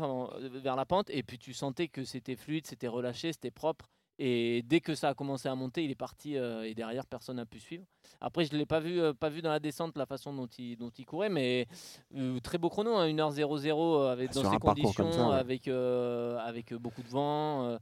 S4: vers la pente. Et puis tu sentais que c'était fluide, c'était relâché, c'était propre. Et dès que ça a commencé à monter, il est parti euh, et derrière personne n'a pu suivre. Après, je l'ai pas vu, euh, pas vu dans la descente la façon dont il dont il courait, mais euh, très beau chrono, hein, 1h00 euh, avec
S3: Ah,
S4: dans ces conditions,
S3: ça, ouais.
S4: avec avec beaucoup de vent.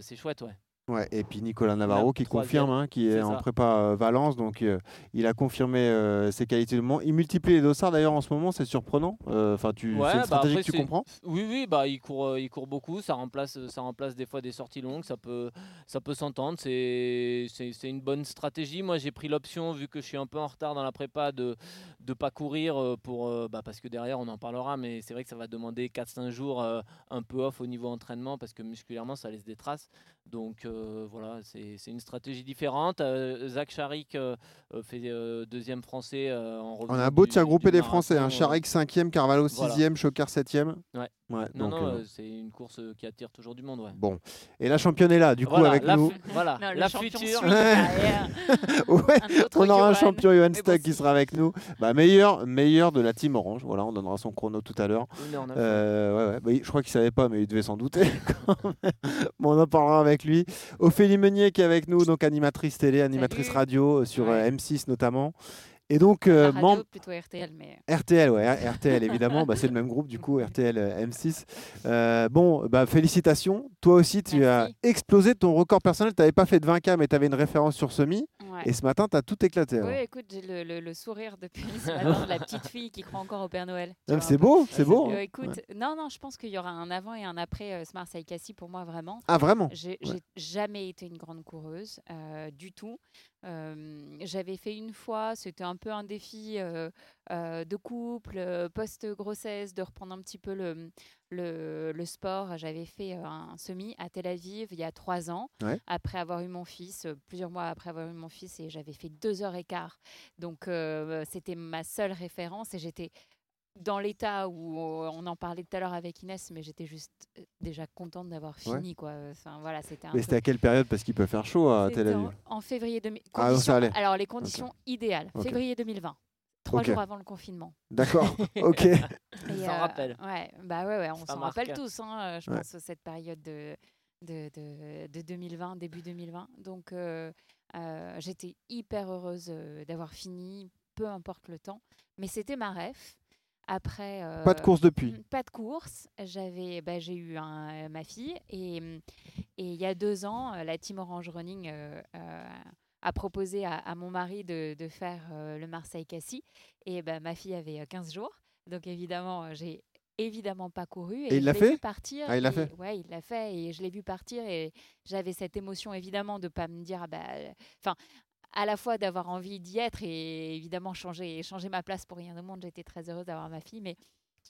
S4: c'est chouette, ouais.
S3: Ouais, et puis Nicolas Navarro qui confirme, hein, qui est, en prépa euh, Valence, donc euh, il a confirmé euh, ses qualités de moment. Il multiplie les dossards d'ailleurs en ce moment, c'est surprenant. Euh, Enfin, tu,
S4: Ouais,
S3: c'est une
S4: bah
S3: stratégie
S4: après,
S3: que tu comprends?
S4: Oui, oui, bah il court, il court beaucoup. Ça remplace, ça remplace des fois des sorties longues. Ça peut, ça peut s'entendre. C'est, c'est, une bonne stratégie. Moi, j'ai pris l'option vu que je suis un peu en retard dans la prépa de, de pas courir pour, bah, parce que derrière on en parlera. Mais c'est vrai que ça va demander 4-5 jours un peu off au niveau entraînement parce que musculairement ça laisse des traces. Donc euh, voilà, c'est, une stratégie différente. Euh, Zach Charik euh, euh, fait deuxième français en
S3: On a beau regrouper
S4: du
S3: des Français, hein, Charik 5e, Carvalho
S4: voilà.
S3: 6e, Chocard 7e.
S4: Ouais.
S3: Ouais,
S4: Non,
S3: donc,
S4: non,
S3: euh,
S4: euh, c'est une course euh, qui attire toujours du monde. Ouais.
S3: Bon, et la championne est là, du coup,
S4: voilà,
S3: avec
S4: la
S3: nous.
S4: voilà,
S6: Non,
S4: la
S6: champion
S4: future.
S3: Ouais, on aura un champion Johan
S6: Mais bon,
S3: Stuck qui sera avec nous. Bah, meilleur, meilleur de la team Orange. Voilà, on donnera son chrono tout à l'heure. Euh, ouais, ouais. Bah, je crois qu'il savait pas, mais il devait s'en douter. quand même. bon, on en parlera avec lui. Ophélie Meunier qui est avec nous, donc animatrice télé, animatrice
S6: Salut.
S3: radio sur
S6: Ouais.
S3: euh, M6 notamment. Et donc, euh,
S8: La radio,
S3: membre
S8: plutôt RTL, mais
S3: RTL, ouais, hein, RTL évidemment, bah, c'est le même groupe du coup, RTL euh, M6. Euh, bon, bah, félicitations. Toi aussi, tu as explosé ton record personnel. Tu n'avais pas fait de 20K, mais tu avais une référence sur semi.
S8: ouais.
S3: Et ce matin, tu as tout éclaté.
S8: Oui, écoute, j'ai le, le- le sourire depuis ce matin de la petite fille qui croit encore au Père Noël.
S3: C'est beau, c'est beau.
S8: Euh,
S3: hein.
S8: écoute, non, non, je pense qu'il y aura un avant et un après euh, ce Marseille-Cassis pour moi vraiment.
S3: Ah, vraiment?
S8: J'ai
S3: Ouais.
S8: jamais été une grande coureuse euh, du tout. Euh, J'avais fait une fois, c'était un peu un défi euh, euh, de couple, post-grossesse, de reprendre un petit peu le, le, le sport. J'avais fait un semi à Tel Aviv il y a trois ans,
S3: Ouais.
S8: après avoir eu mon fils, plusieurs mois après avoir eu mon fils, et j'avais fait deux heures et quart. Donc c'était ma seule référence et j'étais dans l'état où euh, on en parlait tout à l'heure avec Inès, mais j'étais juste euh, déjà contente d'avoir
S3: Ouais.
S8: fini. Quoi. Enfin, voilà, c'était
S3: Mais
S8: peu-
S3: c'était à quelle période? Parce qu'il peut faire chaud à Tel Aviv.
S8: en, en février 2000.
S3: Ah, ça allait.
S8: Alors, les conditions idéales. Février 2020. Trois jours avant le confinement.
S3: D'accord, ok.
S8: Et,
S4: s'en rappelle.
S8: Ouais, bah ouais, ouais on s'en rappelle tous, hein, euh, je
S3: Ouais.
S8: pense, cette période de, de, de, de 2020, début 2020. Donc, euh, euh, j'étais hyper heureuse euh, d'avoir fini, peu importe le temps. Mais c'était ma rêve. Après.
S3: Pas de
S8: euh,
S3: course depuis.
S8: Mm, Pas de course. J'avais, bah, j'ai eu un, euh, ma fille et mm, et il y a deux ans, euh, la team Orange Running euh, euh, a proposé à, à mon mari de, de faire euh, le Marseille-Cassis et bah, ma fille avait euh, 15 jours. Donc évidemment, euh, j'ai évidemment pas couru
S3: Et il l'a fait
S8: vu partir.
S3: Ah, il l'a fait?
S8: Ouais, il l'a fait et je l'ai vu partir et j'avais cette émotion évidemment de pas me dire ah bah enfin à la fois d'avoir envie d'y être et évidemment changer, changer ma place pour rien au monde. J'étais très heureuse d'avoir ma fille, mais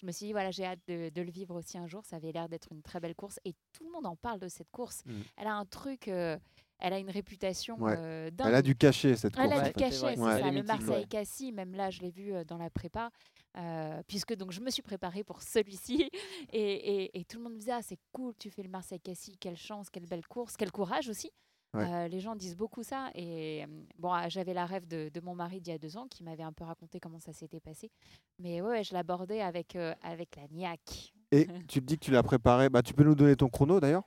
S8: je me suis dit, voilà, j'ai hâte de, de le vivre aussi un jour. Ça avait l'air d'être une très belle course et tout le monde en parle de cette course.
S3: Mm.
S8: Elle a un truc, euh, elle a une réputation
S3: Ouais.
S8: euh, dingue.
S3: Elle a du cachet, cette
S8: Elle
S3: course.
S8: a
S3: en
S8: du cachet, c'est
S3: Ouais.
S8: ça.
S4: Elle
S8: Le
S4: mythique, ouais.
S8: Marseille-Cassis, même là, je l'ai vu euh, dans la prépa, euh, puisque donc je me suis préparée pour celui-ci. Et, et- et tout le monde me disait, ah, c'est cool, tu fais le Marseille-Cassis, quelle chance, quelle belle course, quel courage aussi.
S3: Ouais.
S8: Euh, les gens disent beaucoup ça. Et bon, ah, j'avais la rêve de, de mon mari d'il y a deux ans qui m'avait un peu raconté comment ça s'était passé. Mais ouais, je l'abordais avec, euh, avec la niaque.
S3: Et tu te dis que tu l'as préparé. Bah, tu peux nous donner ton chrono d'ailleurs?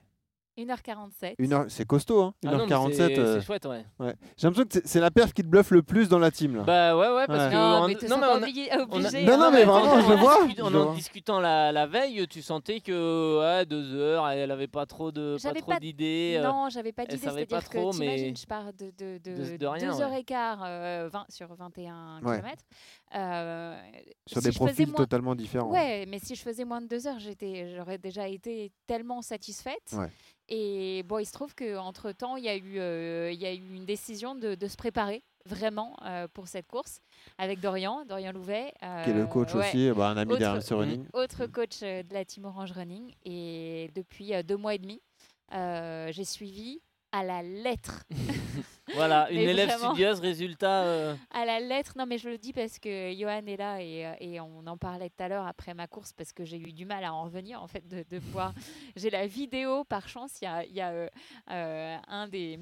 S8: 1h47.
S3: Une heure, c'est costaud, hein
S4: Ah non, mais
S3: 1h47.
S4: c'est-
S3: euh,
S4: C'est chouette, ouais.
S3: ouais. J'ai l'impression que c'est- la perf qui te bluffe le plus dans la team là.
S4: Bah ouais, ouais, parce
S3: Ouais.
S4: que.
S8: Non,
S4: en-
S8: mais
S4: non, mais on a-
S8: obligé.
S4: on
S3: Non,
S8: hein.
S3: non, mais vraiment,
S4: en-
S3: je le vois,
S4: En, en discutant la, la veille, tu sentais que ouais, deux heures, elle avait pas trop de pas
S8: J'avais
S4: trop
S8: pas-
S4: d'idées. euh,
S8: Non, j'avais pas
S4: elle
S8: d'idée.
S4: savait pas
S8: C'est-à-dire
S4: trop,
S8: que
S4: mais-
S8: t'imagines, je pars de, de, de,
S4: De- de rien,
S8: deux
S4: ouais.
S8: heures et quart euh, 20 sur 21
S3: Ouais.
S8: km. Euh,
S3: Sur
S8: si
S3: des profils
S8: moins-
S3: totalement différents.
S8: Ouais, mais si je faisais moins de deux heures, j'aurais déjà été tellement satisfaite.
S3: Ouais.
S8: Et bon, il se trouve qu'entre temps, il y a eu, euh, il y a eu une décision de, de se préparer vraiment euh, pour cette course avec Dorian, Dorian Louvet.
S3: Qui est le coach
S8: ouais,
S3: aussi, bah, un ami
S8: Autre-
S3: Running.
S8: autre coach de la team Orange Running. Et depuis deux mois et demi, j'ai suivi à la lettre.
S4: Voilà, une
S8: Mais
S4: élève
S8: vraiment.
S4: studieuse, résultat. euh,
S8: À la lettre, non mais je le dis parce que Johan est là et, euh, et on en parlait tout à l'heure après ma course parce que j'ai eu du mal à en revenir en fait de, de voir. J'ai la vidéo par chance, il y a, il y a, euh, euh, un des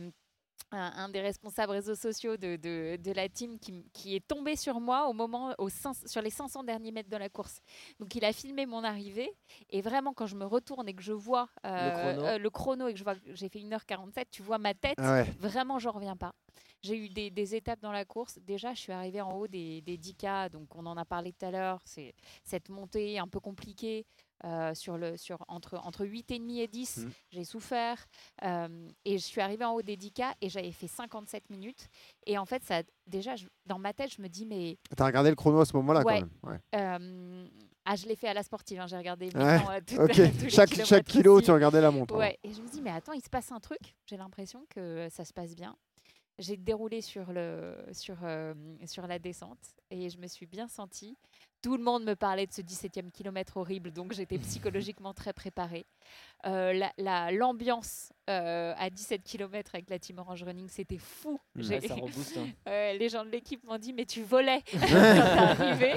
S8: un, un des responsables réseaux sociaux de, de, de la team qui, qui est tombé sur moi au moment au sur les 500 derniers mètres de la course. Donc il a filmé mon arrivée et vraiment quand je me retourne et que je vois euh,
S4: chrono.
S8: euh, le chrono et que je vois que j'ai fait 1h47, tu vois ma tête
S3: Ah ouais.
S8: Vraiment, j'en reviens pas. J'ai eu des, des étapes dans la course. Déjà, je suis arrivée en haut des, des 10K, donc on en a parlé tout à l'heure. C'est cette montée un peu compliquée euh, sur le, sur, entre, entre 8,5 et 10.
S3: Mhm.
S8: J'ai souffert. euh, et je suis arrivée en haut des 10K et j'avais fait 57 minutes. Et en fait, ça, déjà, je- dans ma tête, je me dis, mais
S3: T'as regardé le chrono à ce moment-là
S8: Ouais.
S3: quand même. Ouais.
S8: euh, ah, je l'ai fait à la sportive. hein, J'ai regardé
S3: Ouais,
S8: tout-
S3: Ok,
S8: tous les
S3: chaque, chaque kilo,
S8: aussi.
S3: tu regardais la montre.
S8: Ouais, et je me dis, mais attends, il se passe un truc. J'ai l'impression que ça se passe bien. J'ai déroulé sur, le, sur, sur la descente et je me suis bien sentie. Tout le monde me parlait de ce 17e kilomètre horrible, donc j'étais psychologiquement très préparée. Euh, la- la- L'ambiance euh, à 17 km avec la Team Orange Running, c'était fou. J'ai-
S4: ouais, ça rebooste. hein.
S8: euh, les gens de l'équipe m'ont dit mais tu volais quand t'es arrivé.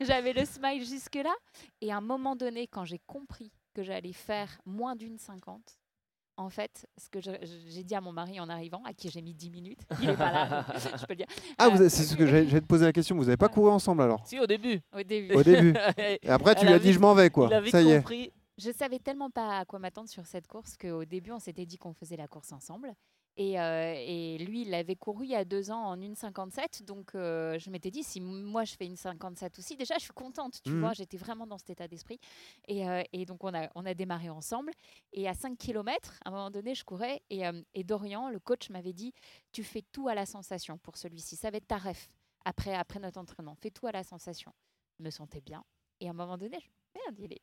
S8: J'avais le smile jusque là et à un moment donné quand j'ai compris que j'allais faire moins d'une cinquante, en fait, ce que j'ai dit à mon mari en arrivant, à qui j'ai mis 10 minutes, il est pas là, je peux le dire.
S3: Ah,
S8: Euh,
S3: c'est ce que j'allais j'allais te poser la question. Vous n'avez pas couru ensemble alors?
S4: Si, au début.
S8: Au début.
S3: Au début. Et après, tu lui as dit je m'en vais quoi.
S4: Il avait
S3: Ça y est.
S8: Je savais tellement pas à quoi m'attendre sur cette course qu'au début, on s'était dit qu'on faisait la course ensemble. Et, euh, et lui, il l'avait couru il y a deux ans en 1,57. Donc, euh, je m'étais dit, si moi je fais une 57 aussi, déjà, je suis contente. Tu
S3: Mhm.
S8: vois, j'étais vraiment dans cet état d'esprit. Et, euh, et donc, on a, on a démarré ensemble. Et à 5 km, à un moment donné, je courais. Et, et Dorian, le coach, m'avait dit Tu fais tout à la sensation pour celui-ci. Ça va être ta ref après, après notre entraînement. Fais tout à la sensation. Je me sentais bien. Et à un moment donné, je, merde, il est,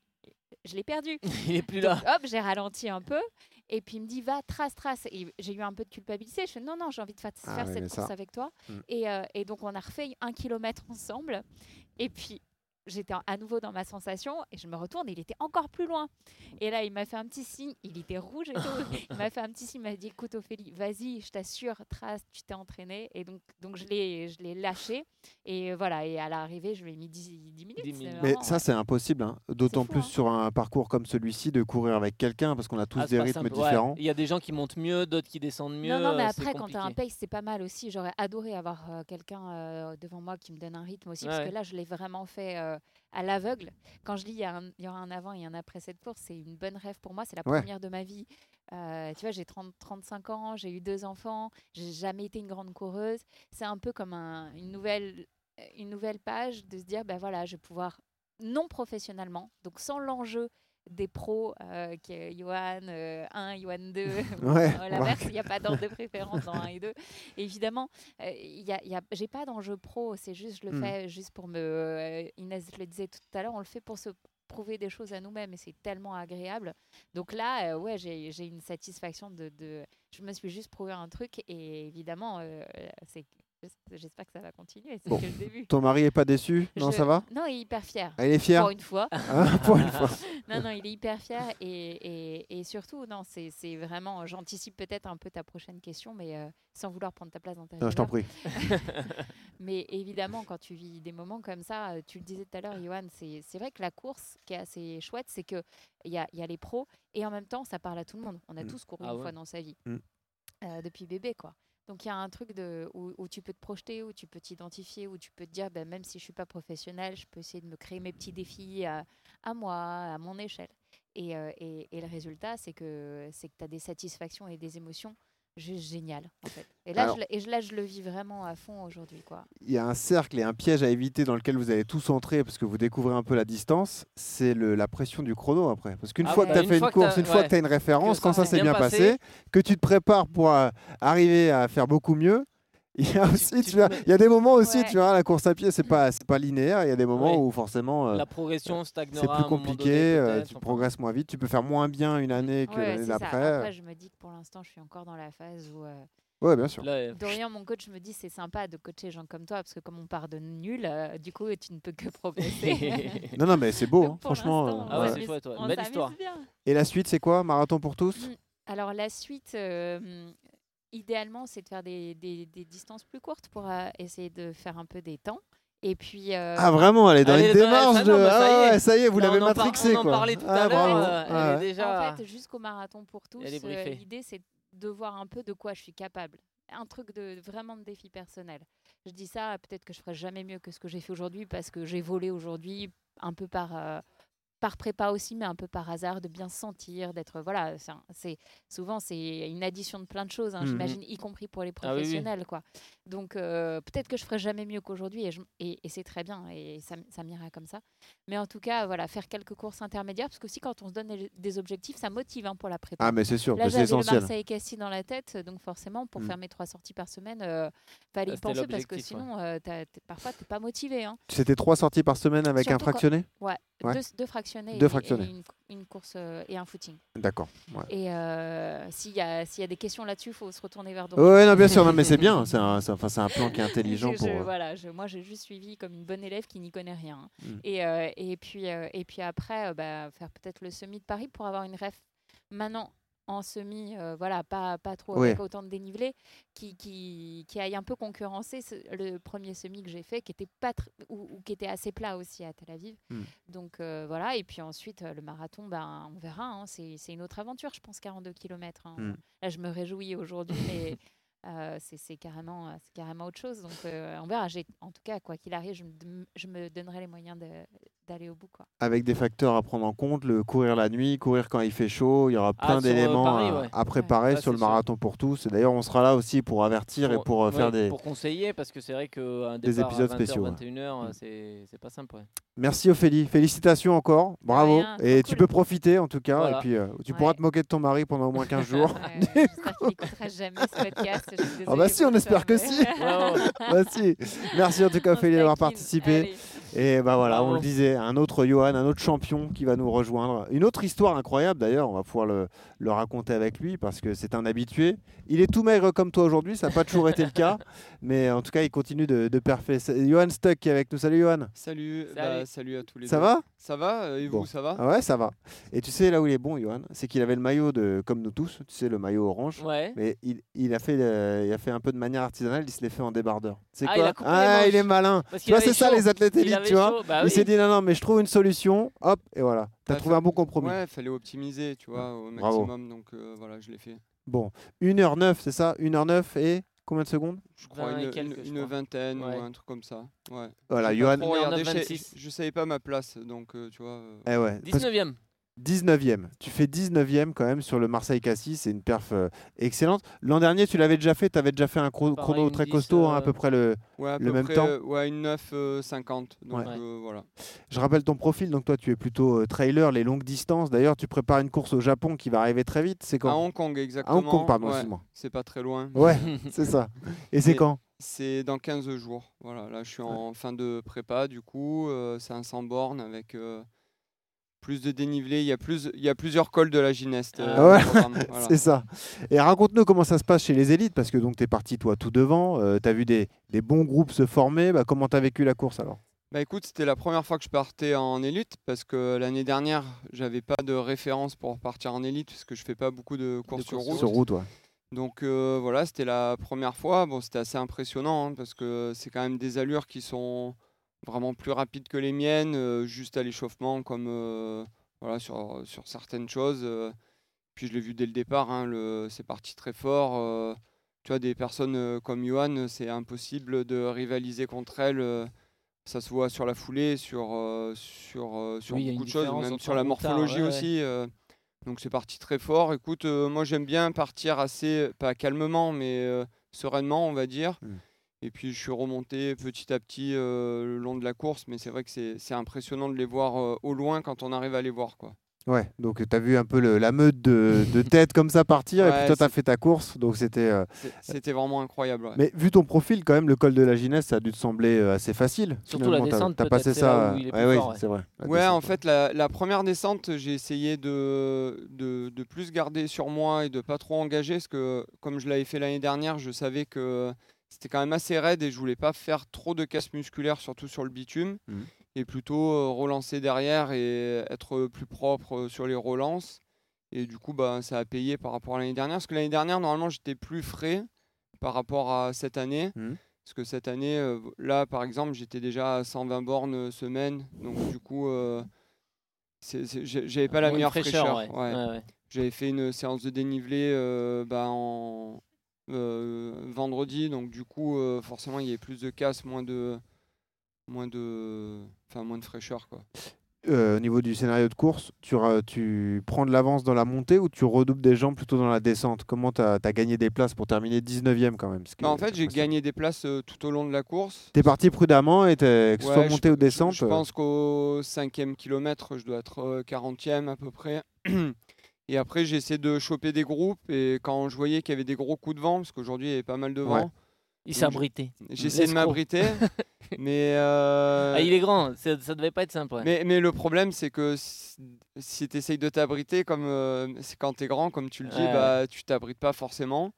S8: je l'ai perdu.
S4: Il est plus
S8: Donc,
S4: là.
S8: hop, j'ai ralenti un peu. Et puis il me dit, va, trace, trace. Et j'ai eu un peu de culpabilité. Je fais, non, non, j'ai envie de fa-
S3: Ah
S8: faire
S3: ouais,
S8: cette course
S3: ça-
S8: avec toi.
S3: Mm.
S8: Et, euh, et donc on a refait un kilomètre ensemble. Et puis j'étais à nouveau dans ma sensation. Et je me retourne, et il était encore plus loin. Et là, il m'a fait un petit signe. Il était rouge et tout. il m'a fait un petit signe. Il m'a dit, écoute, Ophélie, vas-y, je t'assure, trace, tu t'es entraînée. Et donc, donc je l'ai je l'ai lâché. Et voilà, et à l'arrivée, je lui ai mis 10, 10 minutes.
S4: 10
S8: c'est
S4: minutes.
S3: Mais ça, c'est impossible, hein. d'autant plus
S8: hein.
S3: sur un parcours comme celui-ci, de courir avec quelqu'un, parce qu'on a tous
S4: Ah,
S3: des rythmes
S4: simple. Ouais,
S3: différents.
S4: Il y a des gens qui montent mieux, d'autres qui descendent mieux.
S8: Non, non, mais
S4: euh,
S8: après, quand tu as un pace, c'est pas mal aussi. J'aurais adoré avoir euh, quelqu'un euh, devant moi qui me donne un rythme aussi, parce que là, je l'ai vraiment fait euh, à l'aveugle. Quand je dis il y, aura un avant et un après cette course, c'est une bonne rêve pour moi. C'est la
S3: Ouais.
S8: première de ma vie. Euh, tu vois, j'ai 30, 35 ans, j'ai eu deux enfants, j'ai jamais été une grande coureuse. C'est un peu comme un- une, nouvelle, une nouvelle page de se dire, ben voilà, je vais pouvoir, non professionnellement, donc sans l'enjeu des pros, euh, qui est Johan euh, 1, Johan 2, ou
S3: Ouais,
S8: euh, l'inverse, il n'y a pas d'ordre de préférence dans 1 et 2. Évidemment, euh, il y a, j'ai pas d'enjeu pro, c'est juste, je le
S3: Hmm.
S8: fais juste pour me. euh, Inès le disait tout à l'heure, on le fait pour se prouver des choses à nous-mêmes et c'est tellement agréable. Donc là, euh, ouais, j'ai j'ai une satisfaction de, de- Je me suis juste prouvé un truc et évidemment, euh, c'est. J'espère que ça va continuer, c'est
S3: Bon.
S8: que le début.
S3: Ton mari est pas déçu? Non,
S8: Je-
S3: ça va?
S8: Non, il est hyper fier.
S3: Ah, Il est fier?
S8: Pour une fois.
S3: Hein, Pour une fois.
S8: non, non, il est hyper fier et, et, et surtout, non, c'est c'est vraiment. J'anticipe peut-être un peu ta prochaine question, mais euh, sans vouloir prendre ta place dans ta
S3: Non, je t'en prie.
S8: Mais évidemment, quand tu vis des moments comme ça, euh, tu le disais tout à l'heure, Johan, c'est c'est vrai que la course, qui est assez chouette, c'est qu'il y a, il y a les pros et en même temps, ça parle à tout le monde. On a
S3: Mm.
S8: tous couru
S4: Ah
S8: une
S4: ouais.
S8: fois dans sa vie,
S3: Mm.
S8: euh, depuis bébé, quoi. Donc il y a un truc où, tu peux te projeter, où tu peux t'identifier, où tu peux te dire, ben, même si je suis pas professionnel, je peux essayer de me créer mes petits défis à, moi, à mon échelle. Et, euh, le résultat, c'est que tu as des satisfactions et des émotions juste géniales, en fait. Et là,
S3: Alors-
S8: je, le- et je- là, je le vis vraiment à fond aujourd'hui.
S3: Il y a un cercle et un piège à éviter dans lequel vous allez tous entrer parce que vous découvrez un peu la distance. C'est la pression du chrono après. Parce qu'une
S4: Ah
S3: fois
S4: ouais,
S3: que tu as
S4: une
S3: fait une course, une fois
S4: ouais.
S3: que tu as une référence,
S4: Que
S3: quand
S4: ça s'est
S3: s'est
S4: bien
S3: bien passé,
S4: passé.
S3: que tu te prépares pour euh, arriver à faire beaucoup mieux. Il y a aussi,
S4: tu
S3: tu vois, il y a des moments aussi,
S8: Ouais.
S3: tu vois, la course à pied, c'est pas, c'est pas linéaire. Il y a des moments
S4: Oui.
S3: où forcément, euh,
S4: La progression stagnera.
S3: c'est plus
S4: donné,
S3: compliqué. euh, tu
S4: enfin.
S3: progresses moins vite. Tu peux faire moins bien une année que
S8: Ouais,
S3: l'année
S8: c'est ça.
S3: d'après.
S8: Après, je me dis que pour l'instant, je suis encore dans la phase où. euh,
S3: Ouais, bien sûr.
S4: Là, euh,
S8: Dorian, mon coach, me dit c'est sympa de coacher des gens comme toi parce que comme on part de nul, euh, du coup, tu ne peux que progresser.
S3: Non, non, mais c'est beau, hein,
S8: pour
S3: franchement.
S8: l'instant,
S3: euh,
S4: Ah
S8: on
S4: ouais, c'est chouette, ouais. Belle histoire.
S8: bien.
S3: Et la suite, c'est quoi Marathon pour tous?
S8: Mm. Alors la suite, euh, idéalement, c'est de faire des, des- des distances plus courtes pour euh, essayer de faire un peu des temps. Et puis, euh,
S3: Ah, vraiment, elle est dans
S4: Elle
S3: une démarche
S4: ça,
S3: de.
S4: non, bah, ça y
S3: ah
S4: est.
S3: ouais, ça y est, vous l'avez matrixé,
S4: On en parlait tout
S3: Ah,
S4: à l'heure. euh,
S3: Ah
S4: déjà.
S8: En fait, jusqu'au marathon pour tous, l'idée c'est de voir un peu de quoi je suis capable. Un truc de vraiment de défi personnel. Je dis ça, peut-être que je ferai jamais mieux que ce que j'ai fait aujourd'hui parce que j'ai volé aujourd'hui un peu par euh, par prépa aussi, mais un peu par hasard, de bien se sentir, d'être voilà. c'est souvent c'est une addition de plein de choses, hein,
S3: Mhm.
S8: j'imagine, y compris pour les
S4: Ah oui,
S8: professionnels, quoi. Donc euh, peut-être que je ferai jamais mieux qu'aujourd'hui et, et, et c'est très bien et ça, ça m'ira comme ça. Mais en tout cas, voilà, faire quelques courses intermédiaires parce que aussi quand on se donne des- objectifs, ça motive hein, pour la prépa.
S3: Ah, mais c'est sûr, c'est
S8: j'avais le
S3: essentiel.
S8: Marseille Cassis dans la tête, donc forcément, pour
S3: Mm.
S8: faire mes trois sorties par semaine, euh, fallait
S4: Ah,
S8: y
S4: c'était
S8: penser parce que
S4: l'objectif, ouais.
S8: sinon, euh, t'es- parfois, t'es pas motivé. Hein.
S3: C'était trois sorties par semaine avec un
S8: quand-
S3: fractionné?
S8: Ouais,
S3: Ouais.
S8: Deux, deux fractionnés,
S3: Deux fractionnés.
S8: et une, une course euh, et un footing.
S3: D'accord. Ouais.
S8: Et euh, s'il y, a- y a des questions là-dessus, il faut se retourner vers Dorian.
S3: ouais, non, bien sûr, non, mais c'est bien. C'est un, un plan qui est intelligent
S8: Je-
S3: pour.
S8: je-
S3: euh,
S8: voilà, je- moi j'ai juste suivi comme une bonne élève qui n'y connaît rien.
S3: Mm.
S8: Et, euh, et, puis, euh, et puis après, bah, faire peut-être le semi de Paris pour avoir une ref maintenant en semi, euh, voilà, pas, pas trop
S3: Ouais.
S8: avec autant de dénivelé, qui, qui, qui aille un peu concurrencer ce- le premier semi que j'ai fait, qui était, pas ou, ou qui était assez plat aussi à Tel Aviv.
S3: Mm.
S8: Donc euh, voilà, et puis ensuite euh, le marathon, ben, on verra, hein, c'est c'est une autre aventure, je pense, 42 km.
S3: Mm.
S8: Là, je me réjouis aujourd'hui, mais euh, c'est carrément, euh, c'est carrément autre chose. Donc, euh, on verra. J'ai- En tout cas, quoi qu'il arrive, je me, je me donnerai les moyens de, d'aller au bout. Quoi.
S3: avec des facteurs à prendre en compte, le courir la nuit, courir quand il fait chaud, il y aura
S4: Ah,
S3: plein d'éléments à,
S4: ouais.
S3: à préparer sur le
S4: sûr.
S3: marathon pour tous. Et d'ailleurs, on sera là aussi pour avertir et pour euh, faire
S4: ouais,
S3: des.
S4: pour conseiller parce que c'est vrai qu'un
S3: des épisodes
S4: à 20h,
S3: spéciaux, ouais.
S4: 21h,
S3: Mm.
S4: c'est pas simple. ouais.
S3: Merci Ophélie, félicitations encore, bravo.
S8: rien,
S3: et tu
S8: cool.
S3: peux profiter en tout cas,
S4: Voilà.
S3: et puis euh, tu pourras te moquer de ton mari pendant au moins 15 jours.
S8: Ouais, J'espère qu'il n'écoutera jamais ce podcast. Je suis
S3: Ah bah si, on espère que
S8: mais-
S3: si. Bah si. Merci en tout cas Ophélie d'avoir participé.
S8: Allez.
S3: Et bah voilà, on le disait, un autre Johan, un autre champion qui va nous rejoindre. Une autre histoire incroyable d'ailleurs, on va pouvoir le, le raconter avec lui parce que c'est un habitué. Il est tout maigre comme toi aujourd'hui, ça n'a pas toujours été le cas, mais en tout cas il continue de, de parfait. Johan Stuck qui est avec nous. Salut Johan.
S9: Salut,
S4: Salut.
S9: bah, salut à tous les
S3: Ça
S9: deux.
S3: va?
S9: Ça va euh, Et
S3: Bon.
S9: vous, ça va?
S3: Ah Ouais, ça va. Et tu sais là où il est bon, Johan, c'est qu'il avait le maillot de, comme nous tous, tu sais le maillot orange.
S4: Ouais.
S3: Mais il, il a fait, euh, il a fait un peu de manière artisanale, il se l'est fait en débardeur. C'est
S4: Ah,
S3: quoi?
S4: il a coupé les
S3: Ah, il est malin.
S4: Parce
S3: Tu vois, c'est ça les athlètes élites, tu vois.
S4: chaud, bah
S3: il
S4: oui.
S3: s'est dit non, non, mais je trouve une solution, hop, et voilà. T'as
S9: Bah,
S3: trouvé un bon compromis.
S9: Ouais, fallait optimiser, tu vois, au
S3: Bravo.
S9: maximum. Donc euh, voilà, je l'ai fait.
S3: Bon, 1h09, c'est ça? 1h09 et combien de secondes?
S9: Je crois
S4: 20 et
S9: une,
S4: quelques,
S9: une-
S4: je
S9: une
S4: crois.
S9: vingtaine
S4: Ouais.
S9: ou un truc comme ça. Ouais.
S3: Voilà, Johan.
S9: trop regardé,
S4: 1h09,
S9: je,
S4: 26.
S9: je savais pas ma place, donc euh, tu vois. euh,
S3: Eh ouais, parce que
S4: 19ème.
S3: 19e. Tu fais 19e quand même sur le Marseille-Cassis, c'est une perf euh, excellente. L'an dernier, tu l'avais déjà fait, tu avais déjà fait un
S4: Pareil,
S3: chrono très
S4: 10,
S3: costaud, hein, à
S4: euh,
S3: peu près le.
S9: Ouais, à
S3: Le
S9: peu
S3: même
S9: près,
S3: temps
S9: euh, Ouais, une 9,50. donc
S3: Ouais.
S9: euh, voilà.
S3: Je rappelle ton profil, donc toi tu es plutôt euh, trailer, les longues distances. D'ailleurs, tu prépares une course au Japon qui va arriver très vite. C'est
S9: À
S3: quand
S9: Hong Kong, exactement.
S3: À Hong Kong, pardon,
S9: ouais. C'est pas très loin.
S3: Ouais, c'est ça. Et c'est quand?
S9: C'est dans 15 jours. Voilà, là je suis en fin de prépa du coup. c'est un 100 bornes avec plus de dénivelé. Il y, a plus, il y a plusieurs cols de la gymnaste. euh,
S4: Ah
S3: ouais.
S9: voilà.
S3: C'est ça. Et raconte-nous comment ça se passe chez les élites, parce que donc tu es parti toi tout devant, tu as vu des, des bons groupes se former. Bah, comment tu as vécu la course alors?
S9: Bah écoute, c'était la première fois que je partais en élite parce que l'année dernière, j'avais pas de référence pour partir en élite parce que je fais pas beaucoup de courses sur route.
S3: Sur route, ouais.
S9: Donc euh, voilà, c'était la première fois. Bon, c'était assez impressionnant hein, parce que c'est quand même des allures qui sont vraiment plus rapides que les miennes, euh, juste à l'échauffement, comme euh, voilà, sur, sur certaines choses. euh. Puis je l'ai vu dès le départ, hein, le- c'est parti très fort. euh. tu vois, des personnes comme Johan, c'est impossible de rivaliser contre elles. ça se voit sur la foulée, sur, euh, sur, euh, sur
S4: Oui,
S9: beaucoup de choses, même sur la morphologie
S4: ouais, ouais.
S9: aussi. euh. donc c'est parti très fort. Écoute, euh, moi j'aime bien partir assez, pas calmement, mais euh, sereinement, on va dire.
S3: Mm.
S9: Et puis je suis remonté petit à petit euh, le long de la course, mais c'est vrai que c'est c'est impressionnant de les voir euh, au loin quand on arrive à les voir. Quoi.
S3: Ouais, donc tu as vu un peu le- la meute de, de tête comme ça partir, et puis toi tu as fait ta course, donc c'était. euh,
S9: C'était vraiment incroyable. ouais.
S3: Mais vu ton profil, quand même, le col de la Ginesse, ça a dû te sembler assez facile.
S4: Surtout la
S3: finalement. T'as-
S4: descente,
S3: T'as
S4: peut-être,
S3: passé ça. oui,
S4: ouais.
S3: c'est vrai. la
S9: Ouais,
S3: descente,
S9: en fait, la, la première descente, j'ai essayé de, de, de plus garder sur moi et de pas trop engager, parce que comme je l'avais fait l'année dernière, je savais que c'était quand même assez raide et je voulais pas faire trop de casse musculaire, surtout sur le bitume,
S3: Mhm.
S9: et plutôt euh, relancer derrière et être plus propre euh, sur les relances. Et du coup, bah, ça a payé par rapport à l'année dernière, parce que l'année dernière, normalement, j'étais plus frais par rapport à cette année.
S3: Mhm.
S9: Parce que cette année, euh, là, par exemple, j'étais déjà à 120 bornes semaine. Donc, du coup, euh, j'avais pas la meilleure fraîcheur.
S4: ouais.
S9: ouais.
S4: Ouais, ouais.
S9: J'avais fait une séance de dénivelé euh, bah, en vendredi. Donc, du coup, euh, forcément, il y avait plus de casse, moins de. Moins de, enfin, moins de fraîcheur. Quoi.
S3: Euh, au niveau du scénario de course, tu, tu prends de l'avance dans la montée ou tu redoubles des jambes plutôt dans la descente? Comment tu as, gagné des places pour terminer 19e quand même
S9: Bah, en fait, j'ai gagné des places euh, tout au long de la course.
S3: T'es parti prudemment et que ce
S9: Ouais,
S3: soit
S9: je-
S3: montée ou
S9: je-
S3: descente.
S9: Je,
S3: euh,
S9: pense qu'au cinquième kilomètre, je dois être euh, 40e à peu près. Et après, j'ai essayé de choper des groupes. Et quand je voyais qu'il y avait des gros coups de vent, parce qu'aujourd'hui, il y avait pas mal de
S3: Ouais.
S9: vent,
S4: Il s'est abrité.
S9: j'ai essayé de m'abriter. mais, euh,
S4: Ah, il est grand, ça, ça devait pas être simple. ouais.
S9: mais, mais le problème, c'est que si, si tu essayes de t'abriter, comme euh, c'est quand tu es grand, comme tu le dis,
S4: Ouais.
S9: bah, tu t'abrites pas forcément.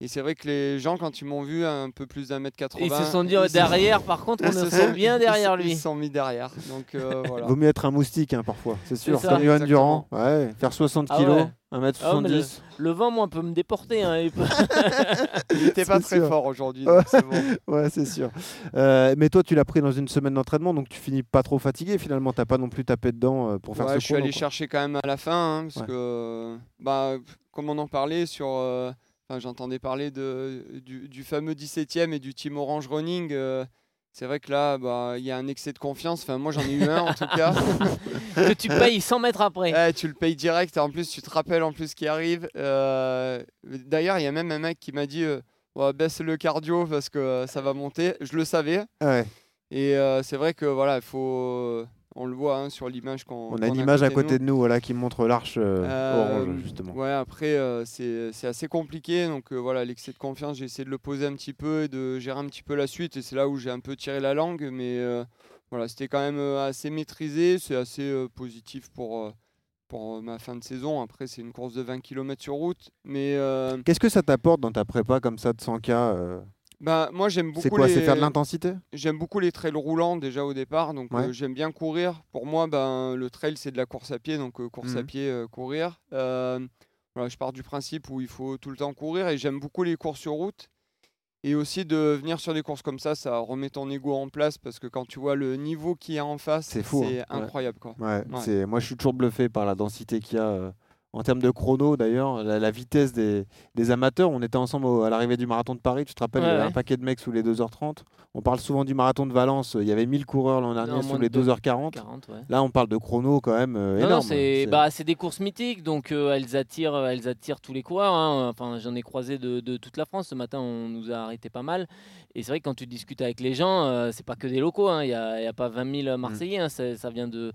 S9: Et c'est vrai que les gens, quand ils m'ont vu un peu plus d'un mètre 80,
S4: Ils se sont dit oh, derrière, par contre, on
S9: se sont-
S4: bien derrière lui.
S9: Ils se sont mis derrière. Donc euh, voilà.
S3: Vaut mieux être un moustique hein, parfois, c'est sûr. Comme Johan. Durand, ouais, faire 60
S4: Ah
S3: kilos,
S4: ouais.
S3: 1m70.
S4: Ah Le vent, moi, peut me déporter. hein, il peut-
S9: Il était pas très
S3: sûr.
S9: fort aujourd'hui,
S3: Ouais.
S9: c'est bon.
S3: Ouais, c'est sûr. Euh, mais toi, tu l'as pris dans une semaine d'entraînement, donc tu finis pas trop fatigué finalement. T'as pas non plus tapé dedans euh, pour faire
S9: Ouais,
S3: ce
S9: je suis allé
S3: quoi.
S9: chercher quand même à la fin, hein, parce
S3: Ouais.
S9: que, bah, comme on en parlait sur, euh, enfin, j'entendais parler de, du, du fameux 17e et du Team Orange Running. euh, c'est vrai que là, bah, il y a un excès de confiance. Enfin, moi, j'en ai eu un en tout cas.
S4: que tu payes 100 mètres après.
S9: Ouais, tu le payes direct. Et en plus, tu te rappelles en plus ce qui arrive. Euh, D'ailleurs, il y a même un mec qui m'a dit euh, baisse le cardio parce que euh, ça va monter. Je le savais.
S3: Ouais.
S9: Et euh, c'est vrai que voilà, il faut. On le voit hein, sur l'image qu'on.
S3: On a une image à côté de nous voilà, qui montre l'arche euh,
S9: Euh,
S3: orange, justement.
S9: Ouais, après, euh, c'est assez compliqué. Donc euh, voilà, l'excès de confiance, j'ai essayé de le poser un petit peu et de gérer un petit peu la suite. Et c'est là où j'ai un peu tiré la langue. Mais voilà, c'était quand même assez maîtrisé. C'est assez positif pour, pour ma fin de saison. Après, c'est une course de 20 km sur route. Mais
S3: Qu'est-ce que ça t'apporte dans ta prépa comme ça de 100K euh,
S9: bah, moi, j'aime beaucoup
S3: C'est quoi
S9: les...
S3: C'est faire de l'intensité?
S9: J'aime beaucoup les trails roulants déjà au départ, donc
S3: Ouais.
S9: euh, j'aime bien courir. Pour moi, ben, le trail c'est de la course à pied, donc euh, course à
S3: Mhm.
S9: pied, euh, courir. Voilà, je pars du principe où il faut tout le temps courir et j'aime beaucoup les courses sur route. Et aussi de venir sur des courses comme ça, ça remet ton ego en place parce que quand tu vois le niveau qu'il y a en face,
S3: C'est hein.
S9: Incroyable. Quoi.
S3: Ouais,
S9: Ouais.
S3: c'est- Moi, je suis toujours bluffé par la densité qu'il y a. en termes de chrono, d'ailleurs, la, la vitesse des, des amateurs. On était ensemble au- à l'arrivée du marathon de Paris. Tu te rappelles, il y avait
S4: ouais.
S3: un paquet de mecs sous les 2h30. On parle souvent du marathon de Valence. Il y avait 1000 coureurs l'an dernier
S4: Non,
S3: sous les
S4: de deux-
S3: 2h40.
S4: 40, ouais.
S3: Là, on parle de chrono quand même euh,
S4: Non,
S3: énorme.
S4: c'est bah, c'est des courses mythiques, donc euh, elles, attirent, euh, elles attirent tous les coureurs. hein. Enfin, J'en ai croisé de, de toute la France. Ce matin, on nous a arrêté pas mal. Et c'est vrai que quand tu discutes avec les gens, euh, c'est pas que des locaux. hein. Il n'y a, pas 20 000 Marseillais. hein. Ça, ça vient de,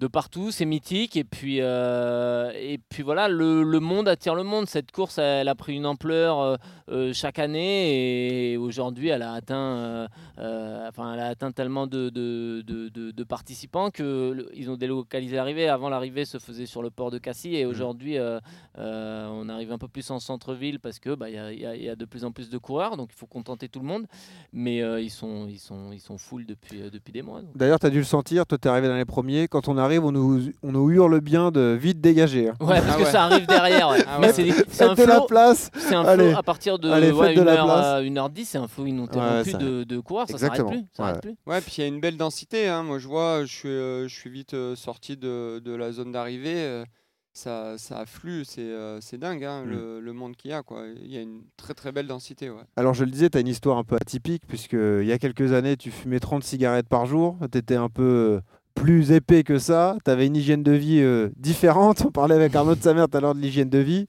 S4: de partout. C'est mythique. Et puis, euh, et puis voilà, le, le monde attire le monde. Cette course, elle a pris une ampleur euh, euh, chaque année. Et aujourd'hui, elle a atteint, euh, enfin, elle a atteint tellement de, de, de- de- participants que le- ils ont délocalisé l'arrivée. Avant, l'arrivée se faisait sur le port de Cassis. Et aujourd'hui, euh, euh, on arrive un peu plus en centre-ville parce que bah, il y, y a- il y a de plus en plus de coureurs. Donc, il faut contenter tout le monde. Mais ils sont, ils sont, ils sont full depuis, depuis des mois.
S3: D'ailleurs, tu as dû le sentir. Toi, tu es arrivé dans les premiers. Quand on arrive, on nous, on nous hurle bien de vite dégager. hein.
S4: Ouais, parce
S9: Ah
S4: que
S9: ouais.
S4: ça arrive derrière. ouais.
S9: Ah
S4: Mais
S9: ouais.
S4: c'est un
S3: Faites de la
S4: flow.
S3: place.
S4: C'est un
S3: Allez.
S4: flow à partir de,
S3: Allez,
S4: ouais,
S3: faites de
S4: 1
S3: la
S4: heure,
S3: place.
S4: euh, 1h10, c'est un flow ininterrompu
S3: ça-
S4: de, de coureurs, ça s'arrête
S3: Exactement.
S4: plus. ça s'arrête
S3: Ouais.
S4: plus.
S9: Ouais, puis il y a une belle densité. hein. Moi, je vois, je suis, euh, je suis vite euh, sorti de, de la zone d'arrivée. euh, ça, ça afflue, c'est euh, c'est dingue hein,
S3: Mm.
S9: le, le monde qu'il y a. quoi. Il y a une très très belle densité. Ouais.
S3: Alors je le disais, tu as une histoire un peu atypique puisque il y a quelques années, tu fumais 30 cigarettes par jour, tu étais un peu plus épais que ça, tu avais une hygiène de vie euh, différente, on parlait avec Arnaud de sa mère tout à l'heure de l'hygiène de vie.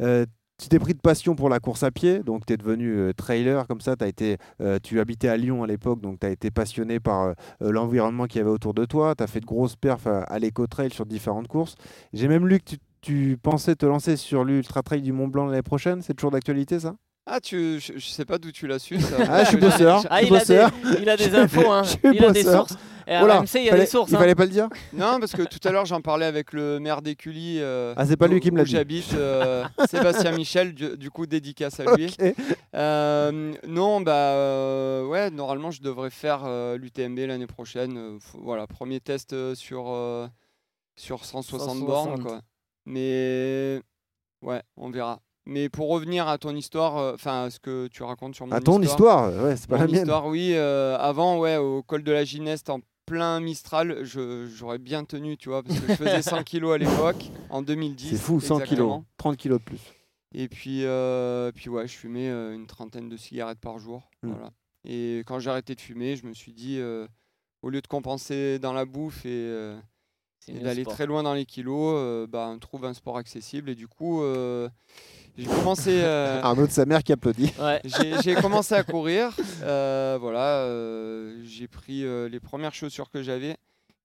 S3: Euh, tu t'es pris de passion pour la course à pied, donc tu es devenu euh, trailer comme ça, as été, euh, tu habitais à Lyon à l'époque, donc tu as été passionné par l'environnement qu'il y avait autour de toi, tu as fait de grosses perfs à, à l'éco-trail sur différentes courses. J'ai même lu que tu, tu pensais te lancer sur l'Ultra Trail du Mont Blanc l'année prochaine, c'est toujours d'actualité ça?
S9: Ah, tu, je, je sais pas d'où tu l'as su. Ça.
S3: Ah, je suis bosseur.
S4: Ah, il, a des, il a des infos, hein.
S3: Je suis
S4: il a des sources. Et
S3: Oh là,
S4: RMC, il y a
S3: fallait-
S4: des sources.
S3: Il
S4: hein.
S3: fallait pas le dire
S9: Non, parce que tout à l'heure, j'en parlais avec le maire d'Écully. euh,
S3: Ah, c'est pas lui qui me l'a dit.
S9: J'habite, euh, Sébastien Michel, du, du coup, dédicace à lui. Euh, non, bah euh, ouais, normalement, je devrais faire euh, l'UTMB l'année prochaine. Euh, voilà, premier test sur, euh, sur 160,
S4: 160.
S9: bornes, quoi. Mais ouais, on verra. Mais pour revenir à ton histoire, euh, enfin, à ce que tu racontes sur mon
S3: À ton histoire, ouais, c'est pas
S9: mon
S3: la mienne.
S9: histoire, oui. euh, avant, ouais, au col de la Gineste, en plein Mistral, j'aurais bien tenu, tu vois, parce que je faisais 100 kilos à l'époque, en 2010.
S3: C'est fou, 100 kilos,
S9: exactement.
S3: 30 kilos de plus.
S9: Et puis, euh, puis ouais, je fumais euh, une trentaine de cigarettes par jour.
S3: Mm.
S9: Voilà. Et quand j'ai arrêté de fumer, je me suis dit, euh, au lieu de compenser dans la bouffe et, euh, et d'aller très loin dans les kilos, euh, bah, on trouve un sport accessible. Et du coup, euh, j'ai commencé. euh,
S3: Arnaud de sa mère qui applaudit.
S4: Ouais.
S9: j'ai commencé à courir. euh, voilà, euh, j'ai pris euh, les premières chaussures que j'avais.